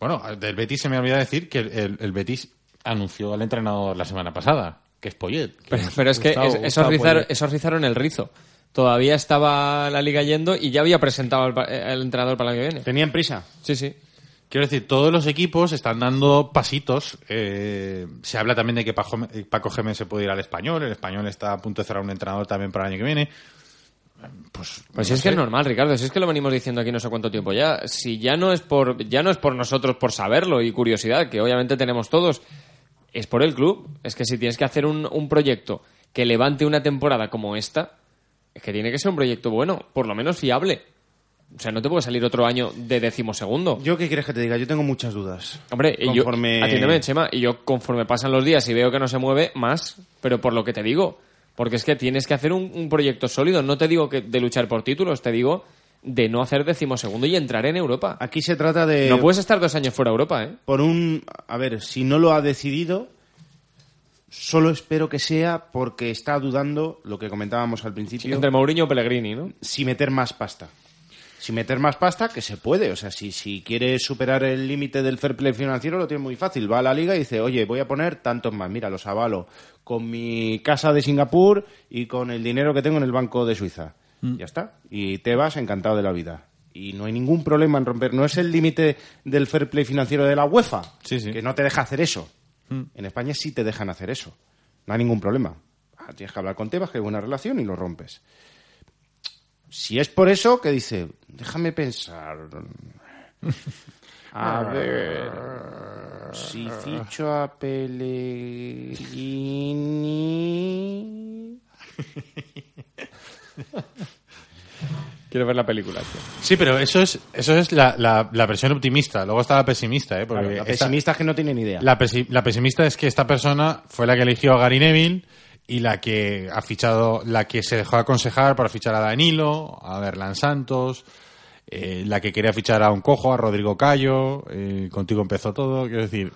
Bueno, del Betis se me olvida decir que el, el- el Betis anunció al entrenador la semana pasada, que es Poyet. que Pero, es- pero es que es- esos, rizaron, Poyet. esos rizaron el rizo. Todavía estaba la liga yendo y ya había presentado al, pa- el entrenador para el año que viene. Tenían prisa. Sí, sí. Quiero decir, todos los equipos están dando pasitos. eh, se habla también de que Paco, Paco Gémez se puede ir al español. El español está a punto de cerrar un entrenador también para el año que viene. Pues, Pues no es que es normal, Ricardo, si es que lo venimos diciendo aquí no sé cuánto tiempo ya. Si ya no es por, ya no es por nosotros por saberlo y curiosidad, que obviamente tenemos todos, es por el club. Es que si tienes que hacer un, un proyecto que levante una temporada como esta, es que tiene que ser un proyecto bueno, por lo menos fiable. O sea, no te puede salir otro año de decimosegundo. ¿Yo qué quieres que te diga? Yo tengo muchas dudas. Hombre, y yo, Conforme- atiéndeme, Chema, y yo conforme pasan los días y veo que no se mueve, más, pero por lo que te digo, porque es que tienes que hacer un, un proyecto sólido, no te digo que de luchar por títulos, te digo de no hacer decimosegundo y entrar en Europa. Aquí se trata de... No puedes estar dos años fuera de Europa, ¿eh? por un... A ver, si no lo ha decidido, solo espero que sea porque está dudando, lo que comentábamos al principio, Entre Mourinho o Pellegrini, ¿no? si meter más pasta. Si meter más pasta, que se puede. O sea, si, si quiere superar el límite del fair play financiero, lo tiene muy fácil. Va a la liga y dice, oye, voy a poner tantos más. Mira, los avalo con mi casa de Singapur y con el dinero que tengo en el banco de Suiza. Ya está. Y te vas encantado de la vida. Y no hay ningún problema en romper. No es el límite del fair play financiero de la UEFA, Sí, sí. que no te deja hacer eso. En España sí te dejan hacer eso. No hay ningún problema. Ah, Tienes que hablar con Tebas, que hay buena relación y lo rompes. Si es por eso, que dice, déjame pensar. A ver, si ficho a Pellegrini... Quiero ver la película. tío. Sí, pero eso es, eso es la, la, la versión optimista. Luego está la pesimista, ¿eh? Porque la esta- pesimista es que no tiene ni idea. La, pesi- la pesimista es que esta persona fue la que eligió a Gary Neville y la que ha fichado, la que se dejó aconsejar para fichar a Danilo, a Berlan Santos, eh, la que quería fichar a un cojo, a Rodrigo Cayo, eh, contigo empezó todo, quiero decir,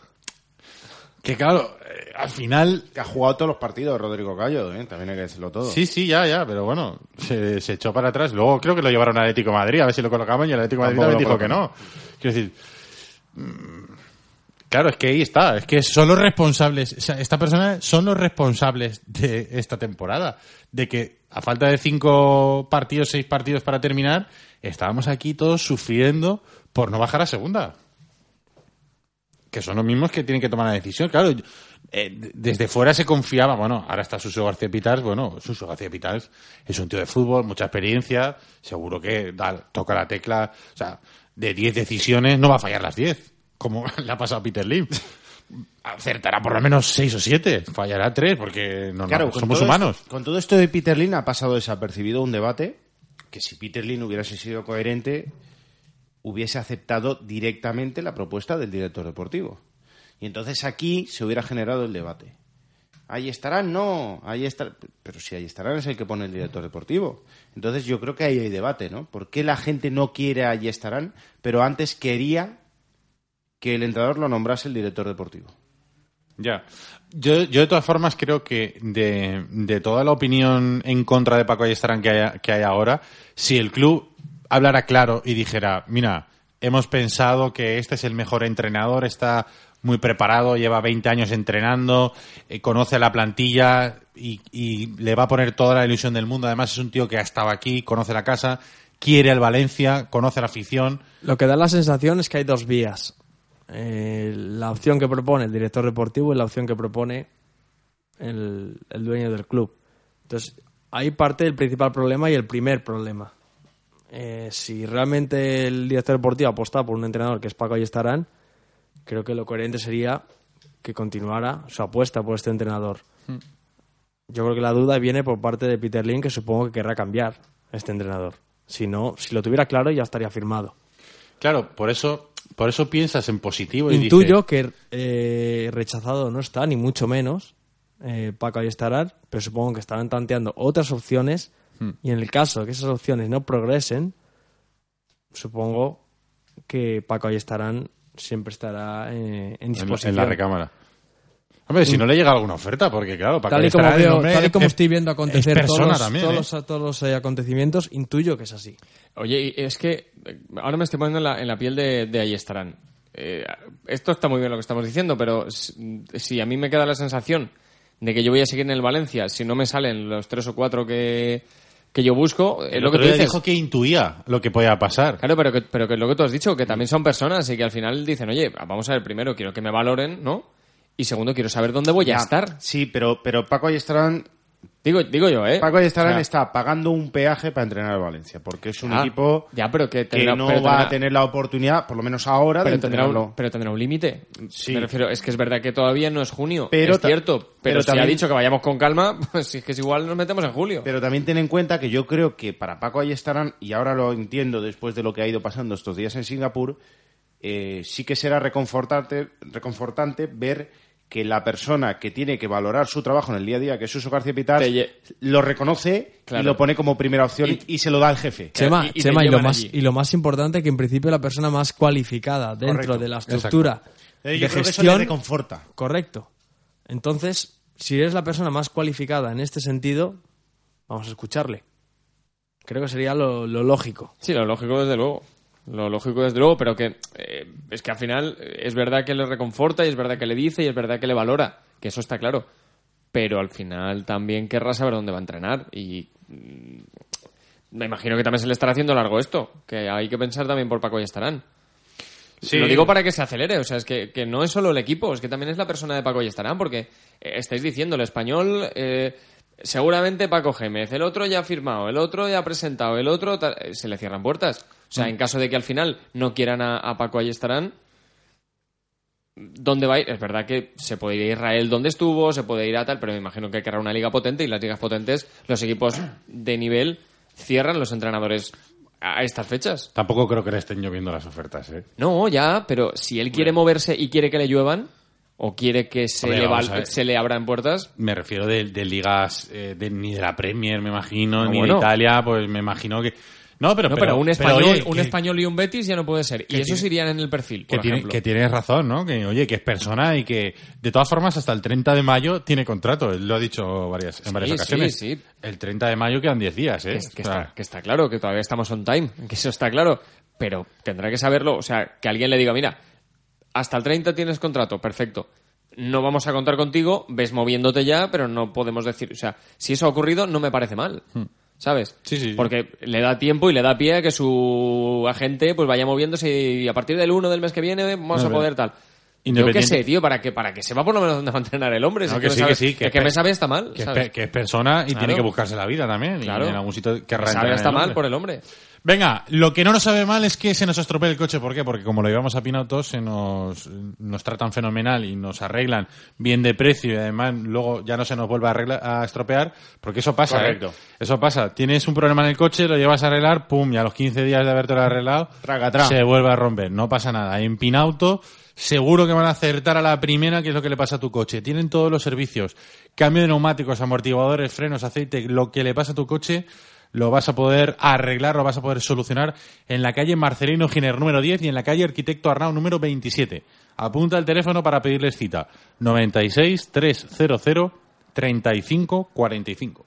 que claro, eh, al final, Que ha jugado todos los partidos Rodrigo Cayo, ¿eh? también hay que decirlo todo. sí, sí, ya, ya, pero bueno, se, se echó para atrás. Luego creo que lo llevaron al Atlético de Madrid, a ver si lo colocaban y el Atlético de Madrid también dijo que no. Quiero decir, Claro, es que ahí está. Es que son los responsables. o sea, esta persona son los responsables de esta temporada. De que a falta de cinco partidos, seis partidos para terminar, estábamos aquí todos sufriendo por no bajar a segunda. Que son los mismos que tienen que tomar la decisión. Claro, eh, desde fuera se confiaba. Bueno, ahora está Suso García Pitars. Bueno, Suso García Pitars es un tío de fútbol, mucha experiencia. Seguro que toca la tecla. O sea, de 10 decisiones no va a fallar las 10 como le ha pasado a Peter Lim. Acertará por lo menos seis o siete, fallará tres, porque no, Claro, somos humanos. esto- con todo esto de Peter Lin ha pasado desapercibido un debate que si Peter Lin hubiese sido coherente, hubiese aceptado directamente la propuesta del director deportivo. Y entonces aquí se hubiera generado el debate. Ahí estarán, no, ahí estarán. Pero si ahí estarán es el que pone el director deportivo. Entonces yo creo que ahí hay debate, ¿no? ¿Por qué la gente no quiere ahí estarán, pero antes quería que el entrenador lo nombrase el director deportivo? Ya. Yo, yo de todas formas creo que de, de toda la opinión en contra de Paco Ayestarán que hay, que hay ahora, si el club hablara claro y dijera, mira, hemos pensado que este es el mejor entrenador, está muy preparado, lleva 20 años entrenando, eh, conoce la plantilla y, y le va a poner toda la ilusión del mundo. Además es un tío que ha estado aquí, conoce la casa, quiere al Valencia, conoce la afición. Lo que da la sensación es que hay dos vías. Eh, la opción que propone el director deportivo y la opción que propone el, el dueño del club. Entonces, ahí parte el principal problema y el primer problema. Eh, si realmente el director deportivo aposta por un entrenador que es Paco Ayestarán, creo que lo coherente sería que continuara su apuesta por este entrenador. Yo creo que la duda viene por parte de Peter Lin, que supongo que querrá cambiar este entrenador. Si no, si lo tuviera claro, ya estaría firmado. Claro, por eso, por eso piensas en positivo y Intuyo dices, que eh, rechazado no está, ni mucho menos, eh, Paco Ayestarán, pero supongo que estarán tanteando otras opciones Hmm. y en el caso de que esas opciones no progresen, supongo que Paco Ayestarán siempre estará eh, en en, disposición. en la recámara. Hombre, si no le llega alguna oferta, porque claro, Paco Tal y como, veo, tal y como es- estoy viendo acontecer es todos, los, también, todos ¿eh? los- todos los, eh, acontecimientos, intuyo que es así. Oye, y es que eh, ahora me estoy poniendo en la, en la piel de, de Ayestarán. Eh, esto está muy bien lo que estamos diciendo, pero si, si a mí me queda la sensación de que yo voy a seguir en el Valencia, si no me salen los tres o cuatro que, que yo busco, es lo que tú dices. dijo que intuía lo que podía pasar. Claro, pero que, pero que es lo que tú has dicho, que también son personas y que al final dicen, oye, vamos a ver, primero quiero que me valoren, ¿no? Y segundo, quiero saber dónde voy a estar. Sí, pero, pero Paco Ayestarán Digo, digo yo, ¿eh? Paco Ayestarán O sea, está pagando un peaje para entrenar al Valencia, porque es un Ah, equipo ya, pero que que tendrá- no pero va tendrá- a tener la oportunidad, por lo menos ahora, de pero tendrá, entrenarlo. un, pero tendrá un límite. Sí. Me refiero, es que es verdad que todavía no es junio. Pero es cierto. Pero, pero si también- ha dicho que vayamos con calma, pues si es que es igual nos metemos en julio. Pero también ten en cuenta que yo creo que para Paco Ayestarán, y ahora lo entiendo después de lo que ha ido pasando estos días en Singapur, eh, sí que será reconfortante, reconfortante ver que la persona que tiene que valorar su trabajo en el día a día, que es Suso García Pitar, lo reconoce Claro. y lo pone como primera opción y, se lo da al jefe. Chema, y- y te Chema, y, lo más, y lo más importante que en principio la persona más cualificada dentro Correcto, de la estructura Eh, de yo creo que eso le gestión reconforta. correcto. Entonces, si eres la persona más cualificada en este sentido, vamos a escucharle. Creo que sería lo, lo lógico. Sí, lo lógico desde luego. Lo lógico desde luego, pero que eh, es que al final eh, es verdad que le reconforta y es verdad que le dice y es verdad que le valora, que eso está claro. Pero al final también querrá saber dónde va a entrenar y mm, me imagino que también se le estará haciendo largo esto, que hay que pensar también por Paco y estarán. Sí. Lo digo para que se acelere, o sea, es que, que no es solo el equipo, es que también es la persona de Paco y estarán, porque eh, estáis diciendo, el español, eh, seguramente Paco Gémez, el otro ya ha firmado, el otro ya ha presentado, el otro, se le cierran puertas. O sea, en caso de que al final no quieran a, a Paco estarán ¿dónde va a ir? Es verdad que se puede ir a Israel donde estuvo, se puede ir a tal, pero me imagino que querrá una liga potente y las ligas potentes, los equipos de nivel cierran los entrenadores a estas fechas. Tampoco creo que le estén lloviendo las ofertas, ¿eh? No, ya, pero si él quiere moverse y quiere que le lluevan, o quiere que se, Hombre, le, se le abran puertas, Me refiero de, de ligas, eh, de, ni de la Premier, me imagino, Ah, ni bueno. de Italia, pues me imagino que... No, pero, no, pero, un español, oye, un que- español y un Betis ya no puede ser. Y que esos tiene- irían en el perfil, que, por tiene, ejemplo. que tienes razón, ¿no? Que, oye, que es persona y que, de todas formas, hasta el 30 de mayo tiene contrato. Él lo ha dicho varias, en varias ocasiones. sí, sí. El 30 de mayo quedan 10 días, ¿eh? Que, es- que O sea, está, que está claro, que todavía estamos on time, que eso está claro. Pero tendrá que saberlo, o sea, que alguien le diga, mira, hasta el 30 tienes contrato, perfecto. No vamos a contar contigo, ves moviéndote ya, pero no podemos decir, o sea, si eso ha ocurrido, no me parece mal. ¿Sabes? Sí, sí, sí. Porque le da tiempo y le da pie a que su agente pues vaya moviéndose y a partir del 1 del mes que viene vamos a poder tal. Yo qué sé, tío, para que, para que sepa por lo menos dónde va a entrenar el hombre. No, que sí, que sí, que es que me sabe está mal. que, es ¿sabes? pe- que es persona y Claro. tiene que buscarse la vida también. Claro. Y en algún sitio querrá sabe el mal por el hombre. Venga, lo que no nos sabe mal es que se nos estropee el coche. ¿Por qué? Porque como lo llevamos a Pinautos, se nos, nos tratan fenomenal y nos arreglan bien de precio y además luego ya no se nos vuelve a, a estropear, porque eso pasa. ¿eh? Correcto. Eso pasa. Tienes un problema en el coche, lo llevas a arreglar, pum, y a los 15 días de haberte arreglado, Tracatrá. se vuelve a romper. No pasa nada. En Pinauto seguro que van a acertar a la primera, que es lo que le pasa a tu coche. Tienen todos los servicios. Cambio de neumáticos, amortiguadores, frenos, aceite, lo que le pasa a tu coche lo vas a poder arreglar, lo vas a poder solucionar en la calle Marcelino Giner número 10 y en la calle Arquitecto Arnau número 27. Apunta el teléfono para pedirles cita. 96 300 35 45.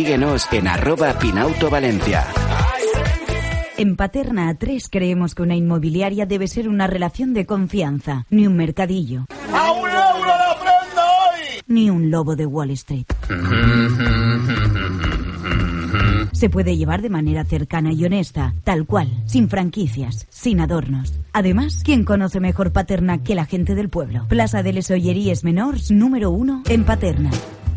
síguenos en arroba Pinauto Valencia. En Paterna A3 creemos que una inmobiliaria debe ser una relación de confianza, ni un mercadillo. Ni un lobo de Wall Street. Se puede llevar de manera cercana y honesta, tal cual, sin franquicias, sin adornos. Además, ¿quién conoce mejor Paterna que la gente del pueblo? Plaza de les Olleries Menors, número uno, en Paterna.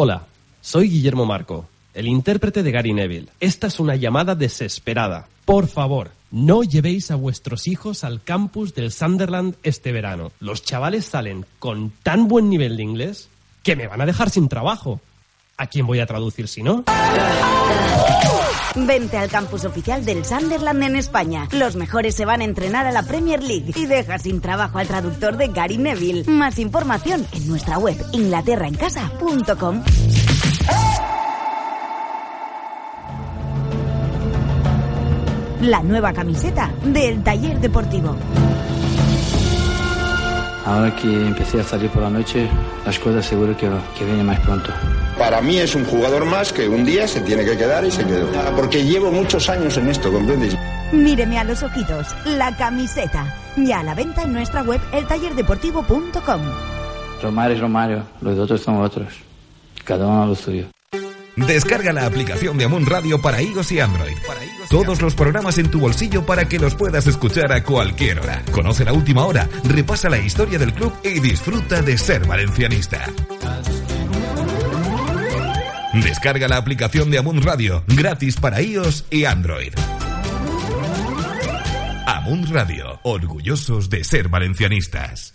Hola, soy Guillermo Marco, el intérprete de Gary Neville. Esta es una llamada desesperada. Por favor, no llevéis a vuestros hijos al campus del Sunderland este verano. Los chavales salen con tan buen nivel de inglés que me van a dejar sin trabajo. ¿A quién voy a traducir si no? Vente al campus oficial del Sunderland en España. Los mejores se van a entrenar a la Premier League y deja sin trabajo al traductor de Gary Neville. Más información en nuestra web inglaterraencasa.com. La nueva camiseta del taller deportivo. Ahora que empecé a salir por la noche, las cosas seguro que, que vienen más pronto. Para mí es un jugador más que un día se tiene que quedar y se quedó. Porque llevo muchos años en esto, ¿comprendes? Míreme a los ojitos, la camiseta. Ya a la venta en nuestra web eltallerdeportivo.com. Romario es Romario, los otros son otros. Cada uno a lo suyo. Descarga la aplicación de Amun Radio para iOS y Android. Todos los programas en tu bolsillo para que los puedas escuchar a cualquier hora. Conoce la última hora, repasa la historia del club y disfruta de ser valencianista. Descarga la aplicación de Amun Radio, gratis para iOS y Android. Amun Radio, orgullosos de ser valencianistas.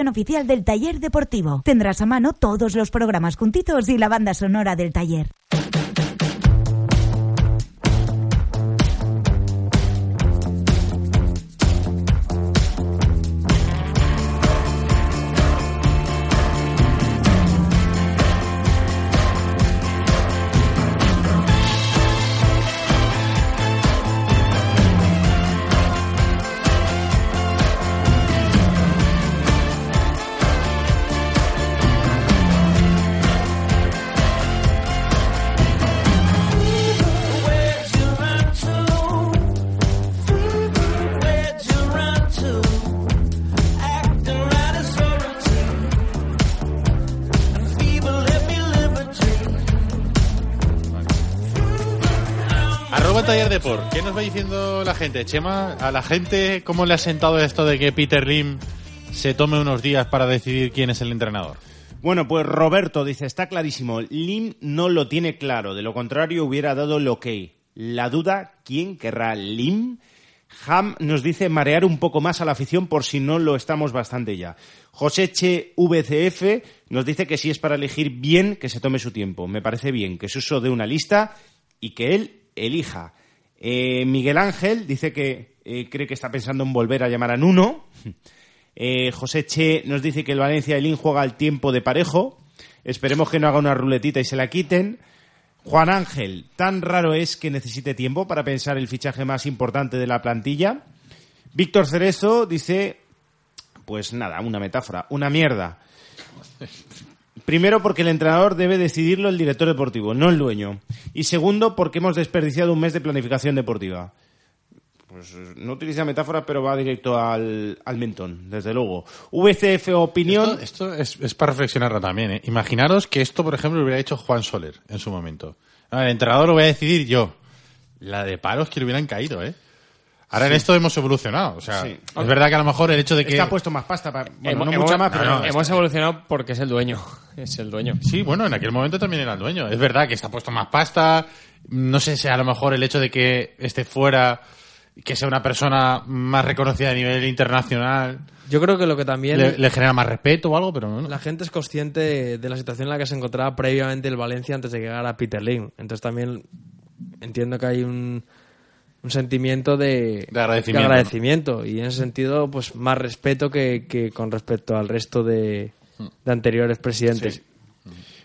oficial del taller deportivo. Tendrás a mano todos los programas juntitos y la banda sonora del taller. De. ¿Qué nos va diciendo la gente? Chema, a la gente, ¿cómo le ha sentado esto de que Peter Lim se tome unos días para decidir quién es el entrenador? Bueno, pues Roberto dice, está clarísimo, Lim no lo tiene claro, de lo contrario hubiera dado el ok. La duda, ¿quién querrá Lim? Ham nos dice marear un poco más a la afición por si no lo estamos bastante ya. Joseche VCF nos dice que si es para elegir bien, que se tome su tiempo. Me parece bien que Suso dé una lista y que él elija. Eh, Miguel Ángel dice que eh, cree que está pensando en volver a llamar a Nuno. Eh, José Che nos dice que el Valencia de Lin juega al tiempo de parejo. Esperemos que no haga una ruletita y se la quiten. Juan Ángel, tan raro es que necesite tiempo para pensar el fichaje más importante de la plantilla. Víctor Cerezo dice, pues nada, una metáfora, una mierda. Primero porque el entrenador debe decidirlo el director deportivo, no el dueño. Y segundo porque hemos desperdiciado un mes de planificación deportiva. Pues no utiliza metáforas, pero va directo al, al mentón, desde luego. VCF Opinión. Esto, es, es para reflexionarlo también. ¿eh? Imaginaros que esto, por ejemplo, lo hubiera hecho Juan Soler en su momento. El entrenador lo voy a decidir yo. La de paros que le hubieran caído, ¿eh? Ahora en esto hemos evolucionado. O sea, Sí. es verdad que a lo mejor el hecho de que. Está puesto más pasta. Para, bueno, Hemos- no hemos- mucha más, pero no, no, hemos evolucionado porque es el dueño. Es el dueño. Sí, bueno, en aquel momento también era el dueño. Es verdad que está puesto más pasta. No sé si a lo mejor el hecho de que esté fuera, que sea una persona más reconocida a nivel internacional, Yo creo que lo que también le, le genera más respeto o algo, pero no. la gente es consciente de, la situación en la que se encontraba previamente el Valencia antes de que llegara Peter Lim. Entonces también entiendo que hay un, un sentimiento de, De agradecimiento, de agradecimiento. y en ese sentido pues más respeto que, que con respecto al resto de, de anteriores presidentes. Sí.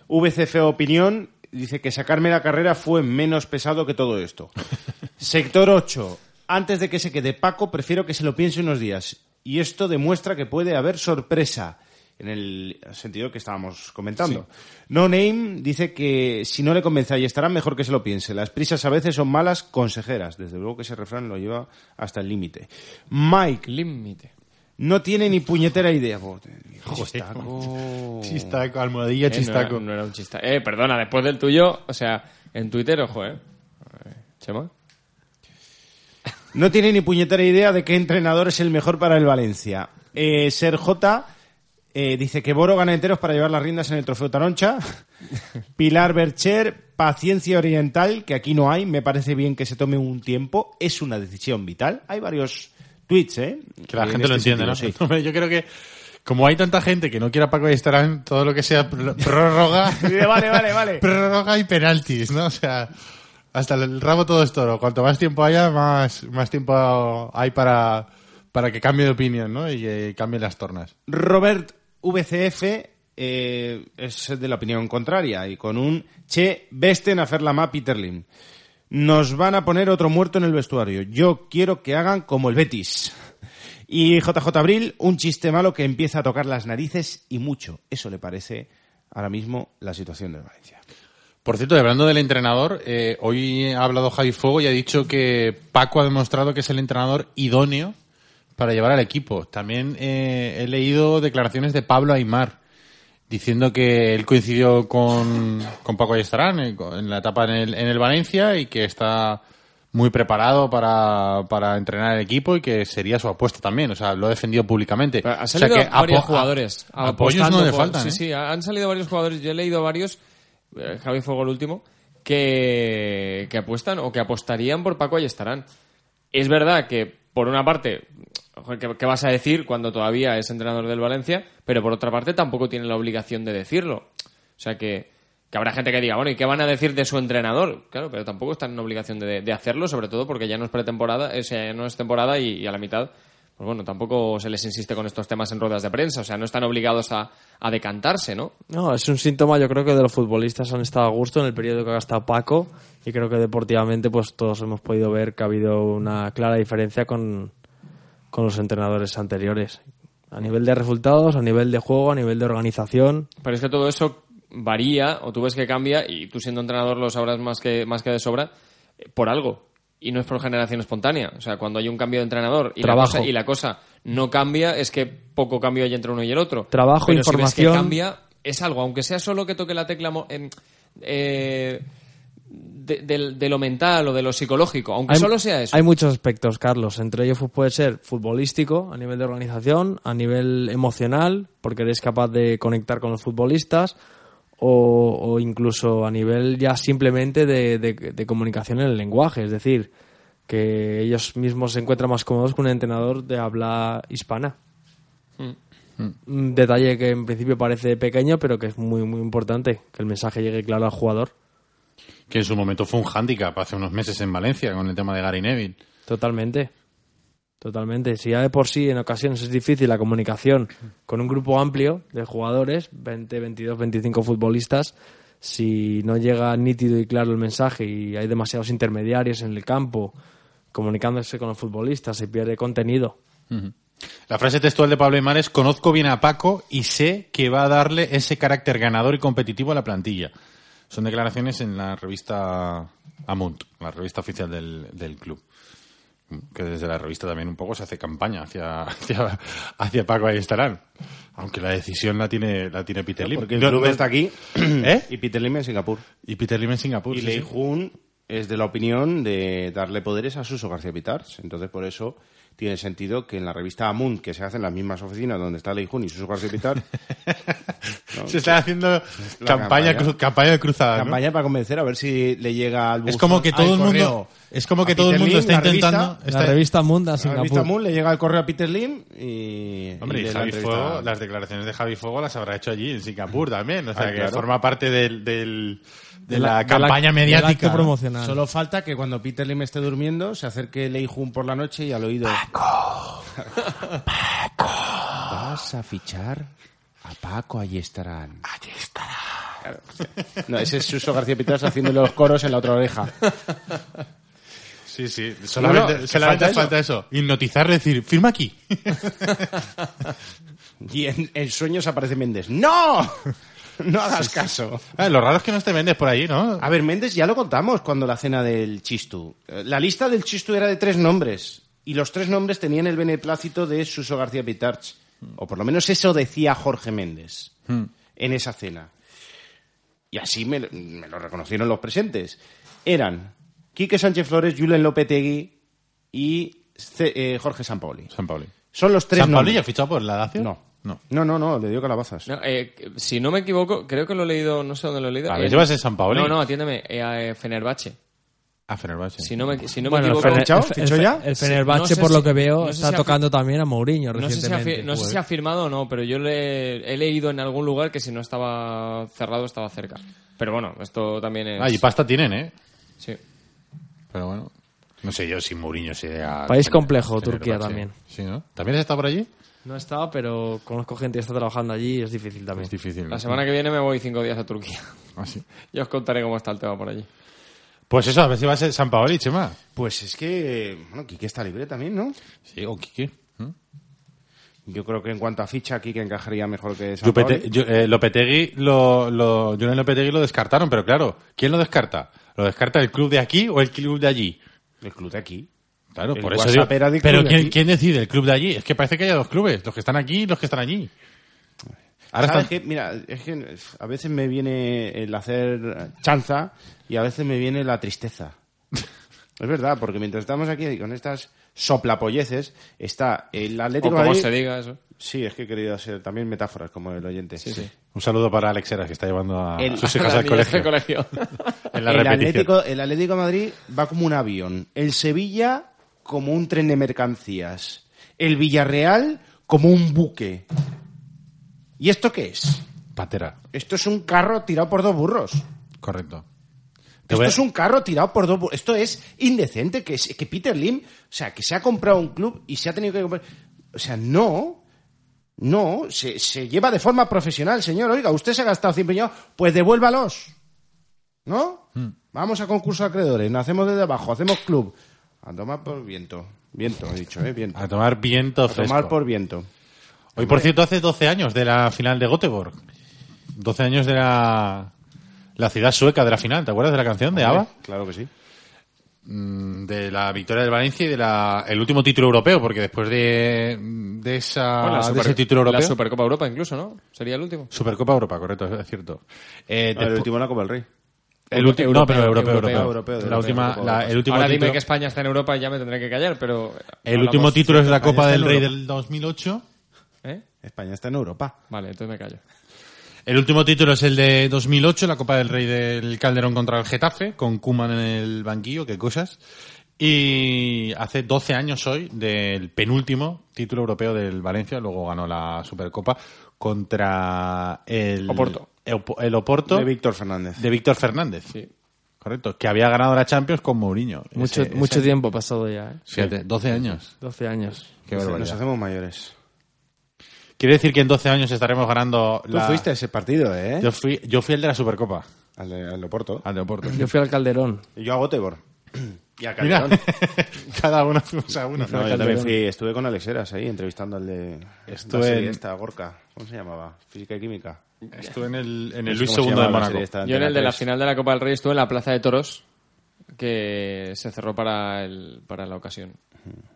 VCF Opinión dice que sacarme la carrera fue menos pesado que todo esto. Sector 8. Antes de que se quede Paco, prefiero que se lo piense unos días. Y esto demuestra que puede haber sorpresa. En el sentido que estábamos comentando. No Name dice que si no le convence y estará mejor que se lo piense. Las prisas a veces son malas consejeras. Desde luego que ese refrán lo lleva hasta el límite. Mike. Límite. No tiene ni puñetera idea. Chistaco. Chistaco, almohadilla, Eh, no era- chistaco. No, era un chista. Eh, perdona, después del tuyo, o sea, en Twitter, ojo, eh. Eh, Chema. No tiene ni puñetera idea de qué entrenador es el mejor para el Valencia. Eh, Ser J eh, dice que Boro gana enteros para llevar las riendas en el trofeo Taroncha. Pilar Bercher, paciencia oriental, que aquí no hay. Me parece bien que se tome un tiempo. Es una decisión vital. Hay varios tweets, ¿eh? Que la En gente lo este entiende, ¿no? sí. Hombre, Yo creo que como hay tanta gente que no quiera Paco estarán todo lo que sea pr- prórroga, Vale, vale, vale. prórroga y penaltis, ¿no? O sea, hasta el rabo todo es toro. Cuanto más tiempo haya, más, más tiempo hay para, para que cambie de opinión, ¿no? Y que cambien las tornas. Robert VCF eh, es de la opinión contraria y con un Che Besten a fer la mà Peter Lim. Nos van a poner otro muerto en el vestuario. Yo quiero que hagan como el Betis. Y JJ Abril, un chiste malo que empieza a tocar las narices y mucho. Eso le parece ahora mismo la situación del Valencia. Por cierto, y hablando del entrenador, eh, hoy ha hablado Javi Fuego y ha dicho que Paco ha demostrado que es el entrenador idóneo para llevar al equipo. También eh, he leído declaraciones de Pablo Aymar diciendo que él coincidió con, con Paco Ayestarán en, en la etapa en el, en el Valencia y que está muy preparado para, para entrenar el equipo y que sería su apuesta también. O sea, lo ha defendido públicamente. Han O sea, salido que varios jugadores. a- apoyos no le faltan. Sí, ¿eh? sí, han salido varios jugadores. Yo he leído varios, eh, Javi Fuego el último, que, que apuestan o que apostarían por Paco y estarán. Es verdad que, por una parte, ¿qué, vas a decir cuando todavía es entrenador del Valencia? Pero por otra parte, tampoco tiene la obligación de decirlo. O sea que, que habrá gente que diga, bueno, ¿y qué van a decir de su entrenador? Claro, pero tampoco están en obligación de, hacerlo, sobre todo porque ya no es pretemporada, sea, ya no es temporada y, y a la mitad, pues bueno, tampoco se les insiste con estos temas en ruedas de prensa. O sea, no están obligados a, a decantarse, ¿no? No, es un síntoma, yo creo que de los futbolistas han estado a gusto en el periodo que ha gastado Paco y creo que deportivamente pues todos hemos podido ver que ha habido una clara diferencia con, con los entrenadores anteriores. A nivel de resultados, a nivel de juego, a nivel de organización. Pero es que todo eso varía o tú ves que cambia y tú siendo entrenador lo sabrás más que, más que de sobra eh, por algo. Y no es por generación espontánea. O sea, cuando hay un cambio de entrenador y, la cosa, y la cosa no cambia, es que poco cambio hay entre uno y el otro. Trabajo, Pero si ves información. que cambia, es algo, aunque sea solo que toque la tecla eh, de, de- de lo mental o de lo psicológico, aunque Hay- solo sea eso. Hay muchos aspectos, Carlos. Entre ellos pues, puede ser futbolístico, a nivel de organización, a nivel emocional, porque eres capaz de conectar con los futbolistas, o, o incluso a nivel ya simplemente de, de- de comunicación en el lenguaje. Es decir, que ellos mismos se encuentran más cómodos con un entrenador de habla hispana. Un detalle que en principio parece pequeño, pero que es muy, muy importante, que el mensaje llegue claro al jugador. Que en su momento fue un hándicap hace unos meses en Valencia con el tema de Gary Neville. Totalmente. Totalmente. Si ya de por sí en ocasiones es difícil la comunicación con un grupo amplio de jugadores, 20, 22, 25 futbolistas, si no llega nítido y claro el mensaje y hay demasiados intermediarios en el campo comunicándose con los futbolistas, se pierde contenido. La frase textual de Pablo Aymar es conozco bien a Paco y sé que va a darle ese carácter ganador y competitivo a la plantilla. Son declaraciones en la revista Amunt, la revista oficial del, del club. Que desde la revista también un poco se hace campaña hacia, hacia, hacia Paco ahí estarán. Aunque la decisión la tiene, la tiene Peter Lim. Porque el club está aquí ¿Eh? y Peter Lim en Singapur. Y Peter Lim en Singapur. Y sí, Lei sí. Jun es de la opinión de darle poderes a Suso García Pitars. Entonces, por eso tiene sentido que en la revista Amun, que se hace en las mismas oficinas donde está Lei Jun y Suso García Pitars, ¿no? Se está haciendo La campaña, campaña. de cruzada. ¿no? campaña para convencer a ver si le llega al Es buzón- como que todo el mundo- es como que a todo el mundo Lim, está la revista- intentando- La revista Munda, La Singapur. revista Amun le llega el correo a Peter Lim y... Hombre, y la Javi. Fuego, las declaraciones de Javi Fuego las habrá hecho allí, en Singapur también. O sea, Ah, que claro. forma parte del, del- de, la, la- de la- campaña mediática. promocional. Solo falta que cuando Peter Lim esté durmiendo se acerque Lei Jun por la noche y al oído... Vas a fichar a Paco, allí estarán. Allí estarán. No, ese es Suso García Pitars haciendo los coros en la otra oreja. Sí, sí. Solamente, No, no, solamente falta falta, eso. Hipnotizar, decir, firma aquí. Y en, en sueños aparece Méndez. ¡No! No hagas caso. Ah, lo raro es que no esté Méndez por ahí, ¿no? A ver, Méndez ya lo contamos cuando la cena del Chistu. Eh, La lista del Chistu era de tres nombres. Y los tres nombres tenían el beneplácito de Suso García Pitarch. O por lo menos eso decía Jorge Méndez Hmm. en esa cena. Y así me, lo- me lo reconocieron los presentes. Eran Quique Sánchez Flores, Julen Lopetegui y eh, Jorge Sampaoli. San Pauli. Son los tres ¿San Pauli nombres. ya ha fichado por la Lazio? No. No. No, no, no, le dio calabazas. No, eh, si no me equivoco, creo que lo he leído, no sé dónde lo he leído. A ver, ¿llevas el San Paoli? No, no, atiéndeme, eh, a eh, Fenerbahce. A Fenerbahce. Si no me, si no Bueno, me el, equivoco... Fener- ¿Fichado? el- ¿Fichó el- ya? el Fenerbahce, No sé por lo que veo, no sé está si ha tocando también a Mourinho No sé, si ha, recientemente. fi- no sé si ha firmado o no, pero yo le, he leído en algún lugar que si no estaba cerrado estaba cerca. Pero bueno, esto también es... Ah, y pasta tienen, ¿eh? Sí. Pero bueno. No sé yo si Mourinho sea... País complejo. Turquía también. Sí, ¿no? ¿También has estado por allí? No he estado, pero conozco gente que está trabajando allí y es difícil también. Es difícil. La semana que viene me voy cinco días a Turquía. Ah, sí. Ya os contaré cómo está el tema por allí. Pues eso, a ver si va a ser San Paoli, Chema. Pues es que, bueno, Quique está libre también, ¿no? Sí, o Quique. Yo creo que en cuanto a ficha, Quique encajaría mejor que San yo- eh, Lopetegui lo, lo, Lopetegui lo descartaron, pero claro, ¿quién lo descarta? ¿Lo descarta el club de aquí o el club de allí? El club de aquí. Claro, El por eso digo, WhatsApp era del Pero ¿quién, quién decide? ¿El club de allí? Es que parece que hay dos clubes, los que están aquí y los que están allí. Ahora ¿Sabes están- qué? Mira, es que a veces me viene el hacer chanza y a veces me viene la tristeza. es verdad, porque mientras estamos aquí con estas soplapolleces, está el Atlético O como Madrid- se diga eso. Sí, es que he querido hacer también metáforas como el oyente. Un saludo para Alex Heras, que está llevando a El- sus hijas al colegio. colegio. en la el, repetición. Atlético, el Atlético de Madrid va como un avión. El Sevilla como un tren de mercancías. El Villarreal como un buque. ¿Y esto qué es? Patera, Esto es un carro tirado por dos burros. correcto. Te Esto a- es un carro tirado por dos burros. Esto es indecente que, que Peter Lim, o sea, que se ha comprado un club y se ha tenido que comprar. O sea, no. No, se, se lleva de forma profesional, señor. Oiga, usted se ha gastado 100 millones, pues devuélvalos. ¿No? Hmm. Vamos a concurso de acreedores, nacemos desde abajo, hacemos club. A tomar por viento. Viento, he dicho, ¿eh? Viento. A tomar viento A fresco. tomar por viento. Hoy, por cierto, hace 12 años de la final de Göteborg. 12 años de la, la ciudad sueca de la final. ¿Te acuerdas de la canción de ABBA? Claro que sí. Mm, De la victoria del Valencia y de la, el último título europeo, porque después de, de, esa, Bueno, de ese título europeo... La Supercopa Europa incluso, ¿no? Sería el último. Supercopa Europa, correcto, es cierto. Eh, Ah, el último la Copa del Rey. El último, no, pero europeo, europeo. europeo, la europeo, última, europeo, la- el último Ahora título, dime que España está en Europa y ya me tendré que callar, pero... el hablamos- último título es la España Copa del Rey del 2008. ¿Eh? España está en Europa. Vale, entonces me callo. El último título es el de 2008, la Copa del Rey del Calderón contra el Getafe, con Kuman en el banquillo, qué cosas. Y hace 12 años hoy del penúltimo título europeo del Valencia, luego ganó la Supercopa contra el Oporto. El, Oporto De Víctor Fernández. de Víctor Fernández. Sí. Correcto, que había ganado la Champions con Mourinho. Mucho, Ese- mucho ese- tiempo pasado ya, ¿eh? Fíjate, 12 años. 12 años. Qué Nos hacemos mayores. Quiere decir que en 12 años estaremos ganando Tú la... fuiste a ese partido, ¿eh? Yo fui, yo fui el de la Supercopa, Al de, al Oporto. al de Oporto. Yo fui al Calderón. Y yo a Göteborg. Y a Mira, Calderón. cada uno fuimos a uno. No, yo también fui, estuve con Alex Heras ahí entrevistando al de Estuve la serie en- esta, Gorka. ¿Cómo se llamaba? Física y Química. Estuve en el, en el No Luis II de Mónaco. Yo en el de la 3. final de la Copa del Rey estuve en la Plaza de Toros, que se cerró para, el, para la ocasión.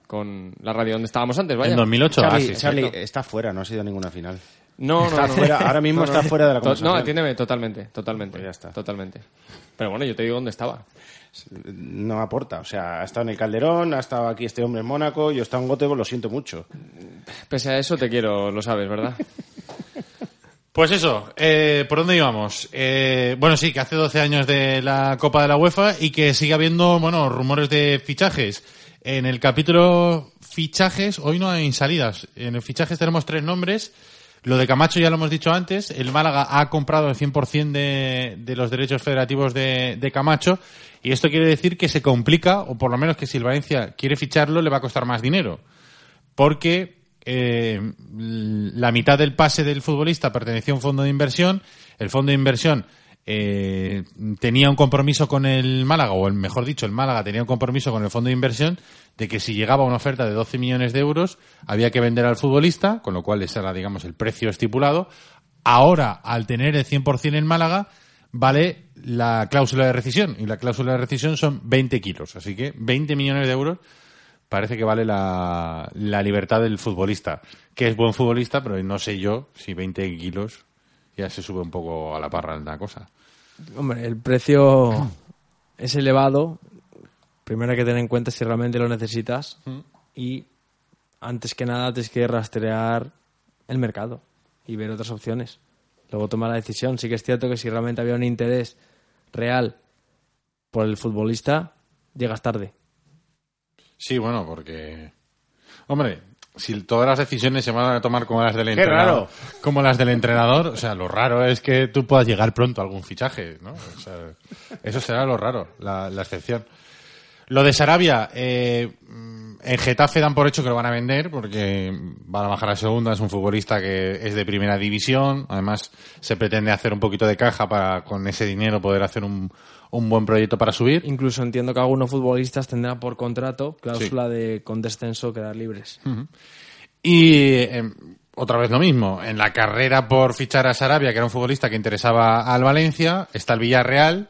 Con la radio donde estábamos antes, vaya. En 2008, ah, Charlie, sí, Charlie, está fuera, no ha sido ninguna final. No, no, Está no. fuera, ahora mismo está fuera de la conversación. No, atiéndeme, totalmente, totalmente. Pues ya está. Totalmente. Pero bueno, yo te digo dónde estaba. No aporta. O sea, ha estado en el Calderón, ha estado aquí este hombre en Mónaco, yo he estado en Göteborg, lo siento mucho. Pese a eso te quiero, lo sabes, ¿verdad? Pues eso, eh, ¿por dónde íbamos? Eh, bueno, sí, que hace 12 años de la Copa de la UEFA y que sigue habiendo, bueno, rumores de fichajes. En el capítulo fichajes, hoy no hay salidas. En el fichajes tenemos tres nombres. Lo de Camacho ya lo hemos dicho antes. El Málaga ha comprado el 100% de, de los derechos federativos de, de Camacho. Y esto quiere decir que se complica, o por lo menos que si el Valencia quiere ficharlo, le va a costar más dinero porque eh, la mitad del pase del futbolista pertenecía a un fondo de inversión, el fondo de inversión eh, tenía un compromiso con el Málaga, o el, mejor dicho, el Málaga tenía un compromiso con el fondo de inversión de que si llegaba una oferta de 12 millones de euros había que vender al futbolista, con lo cual ese era, digamos, el precio estipulado. Ahora, al tener el 100% en Málaga, vale la cláusula de rescisión, y la cláusula de rescisión son 20 kilos, así que 20 millones de euros parece que vale la, la libertad del futbolista, que es buen futbolista, pero no sé yo si 20 kilos ya se sube un poco a la parra la cosa. Hombre, el precio es elevado. Primero hay que tener en cuenta si realmente lo necesitas. Y antes que nada tienes que rastrear el mercado y ver otras opciones. Luego tomar la decisión. Sí que es cierto que si realmente había un interés real por el futbolista, llegas tarde. Sí, bueno, porque... Hombre, si todas las decisiones se van a tomar como las del Qué entrenador, raro. como las del entrenador, o sea, lo raro es que tú puedas llegar pronto a algún fichaje, ¿no? O sea, eso será lo raro, la, la excepción. Lo de Sarabia, eh, en Getafe dan por hecho que lo van a vender porque van a bajar a segunda, es un futbolista que es de primera división, además se pretende hacer un poquito de caja para con ese dinero poder hacer un, un buen proyecto para subir. Incluso entiendo que algunos futbolistas tendrán por contrato cláusula de con descenso quedar libres. Y eh, otra vez lo mismo, en la carrera por fichar a Sarabia, que era un futbolista que interesaba al Valencia, está el Villarreal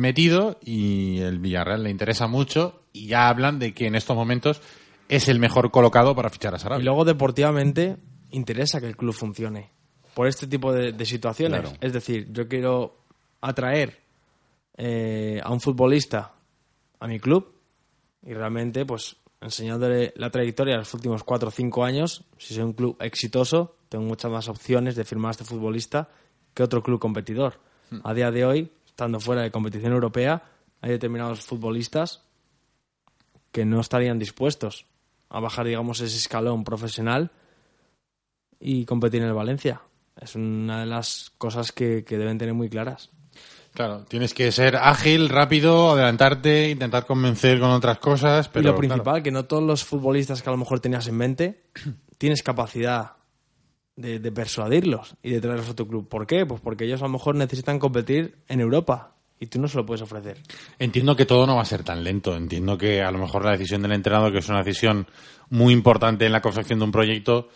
metido y el Villarreal le interesa mucho y ya hablan de que en estos momentos es el mejor colocado para fichar a Y Sarabia. luego deportivamente interesa que el club funcione por este tipo de, de situaciones. Claro. Es decir, yo quiero atraer eh, a un futbolista a mi club y realmente, pues, enseñándole la trayectoria de los últimos cuatro o cinco años, si soy un club exitoso, tengo muchas más opciones de firmar a este futbolista que otro club competidor. Hmm. A día de hoy, estando fuera de competición europea, hay determinados futbolistas que no estarían dispuestos a bajar, digamos, ese escalón profesional y competir en el Valencia. Es una de las cosas que, que deben tener muy claras. Claro, tienes que ser ágil, rápido, adelantarte, intentar convencer con otras cosas, pero y lo claro, principal, que no todos los futbolistas que a lo mejor tenías en mente tienes capacidad de, de persuadirlos y de traerlos a tu club. ¿Por qué? Pues porque ellos a lo mejor necesitan competir en Europa y tú no se lo puedes ofrecer. Entiendo que todo no va a ser tan lento. Entiendo que a lo mejor la decisión del entrenador, que es una decisión muy importante en la confección de un proyecto,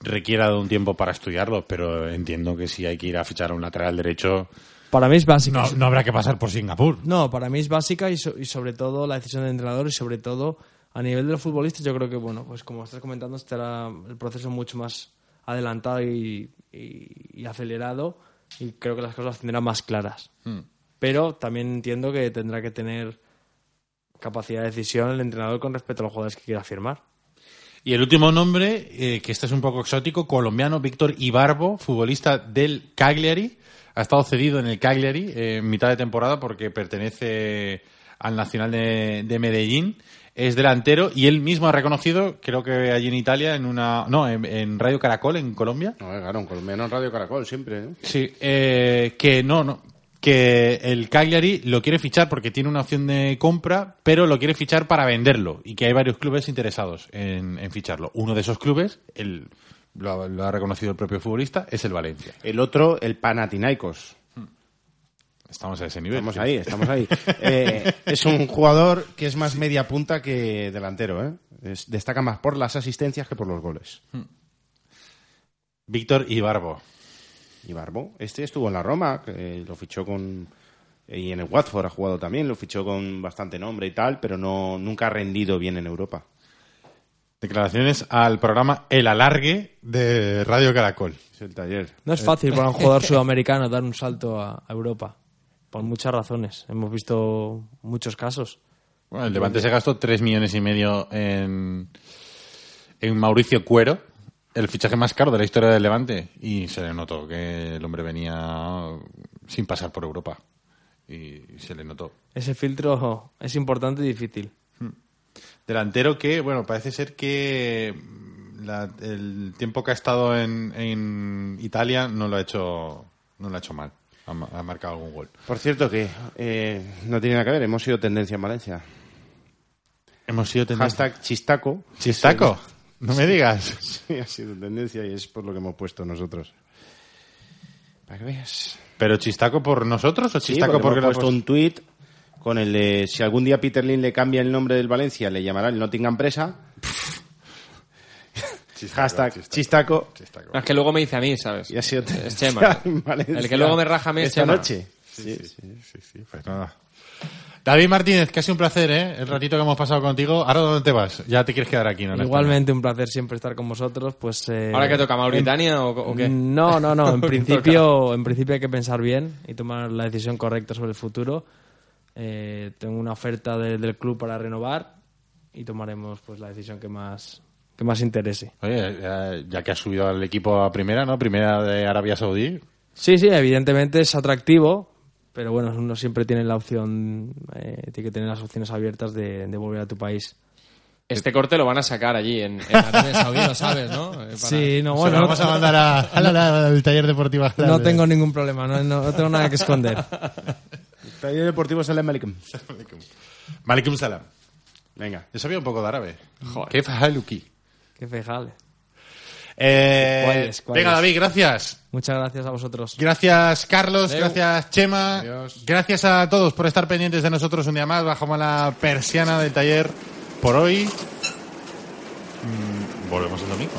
requiera de un tiempo para estudiarlo. Pero entiendo que si hay que ir a fichar a un lateral derecho, Para mí es básica. no, no habrá que pasar por Singapur. No, para mí es básica y, so- y sobre todo la decisión del entrenador y sobre todo a nivel de los futbolistas yo creo que, bueno, pues como estás comentando, estará el proceso mucho más adelantado y, y- y acelerado y creo que las cosas tendrán más claras. Hmm. Pero también entiendo que tendrá que tener capacidad de decisión el entrenador con respecto a los jugadores que quiera firmar. Y el último nombre, eh, que este es un poco exótico, colombiano Víctor Ibarbo, futbolista del Cagliari. Ha estado cedido en el Cagliari eh, en mitad de temporada porque pertenece al Nacional de, de Medellín. Es delantero y él mismo ha reconocido, creo que allí en Italia, en una. No, en, en Radio Caracol, en Colombia. No, claro, un colombiano en Radio Caracol siempre. ¿eh? Sí, eh, que no, no. Que el Cagliari lo quiere fichar porque tiene una opción de compra, pero lo quiere fichar para venderlo y que hay varios clubes interesados en, en ficharlo. Uno de esos clubes, el, lo, ha- lo ha reconocido el propio futbolista, es el Valencia. El otro, el Panathinaikos. Estamos a ese nivel. Estamos ahí, estamos ahí. Eh, es un jugador que es más media punta que delantero. ¿eh? Es- destaca más por las asistencias que por los goles. Víctor Ibarbo. Ibarbo, este estuvo en la Roma, que lo fichó con... Y en el Watford ha jugado también, lo fichó con bastante nombre y tal, pero no nunca ha rendido bien en Europa. Declaraciones al programa El Alargue de Radio Caracol. Es el taller. No es fácil para un jugador sudamericano dar un salto a Europa, por muchas razones. Hemos visto muchos casos. Bueno, el Levante se gastó 3 millones y medio en, en Mauricio Cuero, el fichaje más caro de la historia del Levante, y se le notó que el hombre venía sin pasar por Europa. Y se le notó. Ese filtro es importante y difícil. Delantero que, bueno, parece ser que la- el tiempo que ha estado en, en Italia no lo ha hecho, no lo ha hecho mal. Ha, ma- ha marcado algún gol. Por cierto que eh, no tiene nada que ver, hemos sido tendencia en Valencia. Hemos sido tendencia. Hashtag chistaco. ¿Chistaco? No me digas. Sí, ha sido tendencia y es por lo que hemos puesto nosotros. Para que veas. ¿Pero chistaco por nosotros o Sí, chistaco porque porque hemos lo puesto hemos- un tuit con el de si algún día Peter Lin le cambia el nombre del Valencia, le llamará el Nottingham Presa. Hashtag chistaco. No, es que luego me dice a mí, ¿sabes? Y ha sido Es Chema. El que luego me raja a mí es esta Chema. noche. Sí, sí, sí, sí, pues nada. David Martínez, que ha sido un placer, ¿eh? El ratito que hemos pasado contigo. ¿Ahora dónde te vas? Ya te quieres quedar aquí, ¿no? En Igualmente un placer siempre estar con vosotros. Pues eh, ¿Ahora que toca Mauritania en- o, o qué? No, no, no. En ¿Qué principio, en principio hay que pensar bien y tomar la decisión correcta sobre el futuro. Eh, tengo una oferta de- del club para renovar y tomaremos pues la decisión que más que más interese. Oye, ya, ya que has subido al equipo a primera, ¿no? Primera de Arabia Saudí. Sí, sí, evidentemente es atractivo, pero bueno, uno siempre tiene la opción, eh, tiene que tener las opciones abiertas de, de volver a tu país. Este corte lo van a sacar allí en, en Arabia Saudí, lo sabes, ¿no? Eh, para- Sí, no, Se bueno. lo vamos a mandar a- a la- al taller deportivo. No tengo ningún problema, no, no- no tengo nada que esconder. Taller Deportivo Salem Malikem. Malikum Salam. Venga, yo sabía un poco de árabe. Qué fajaluki. Qué fejale. Eh, ¿Cuál es? ¿Cuál venga, es? David, gracias. Muchas gracias a vosotros. Gracias, Carlos. Adeu. Gracias, Chema. Adiós. Gracias a todos por estar pendientes de nosotros un día más. Bajamos la persiana del taller por hoy. Mm, volvemos el domingo.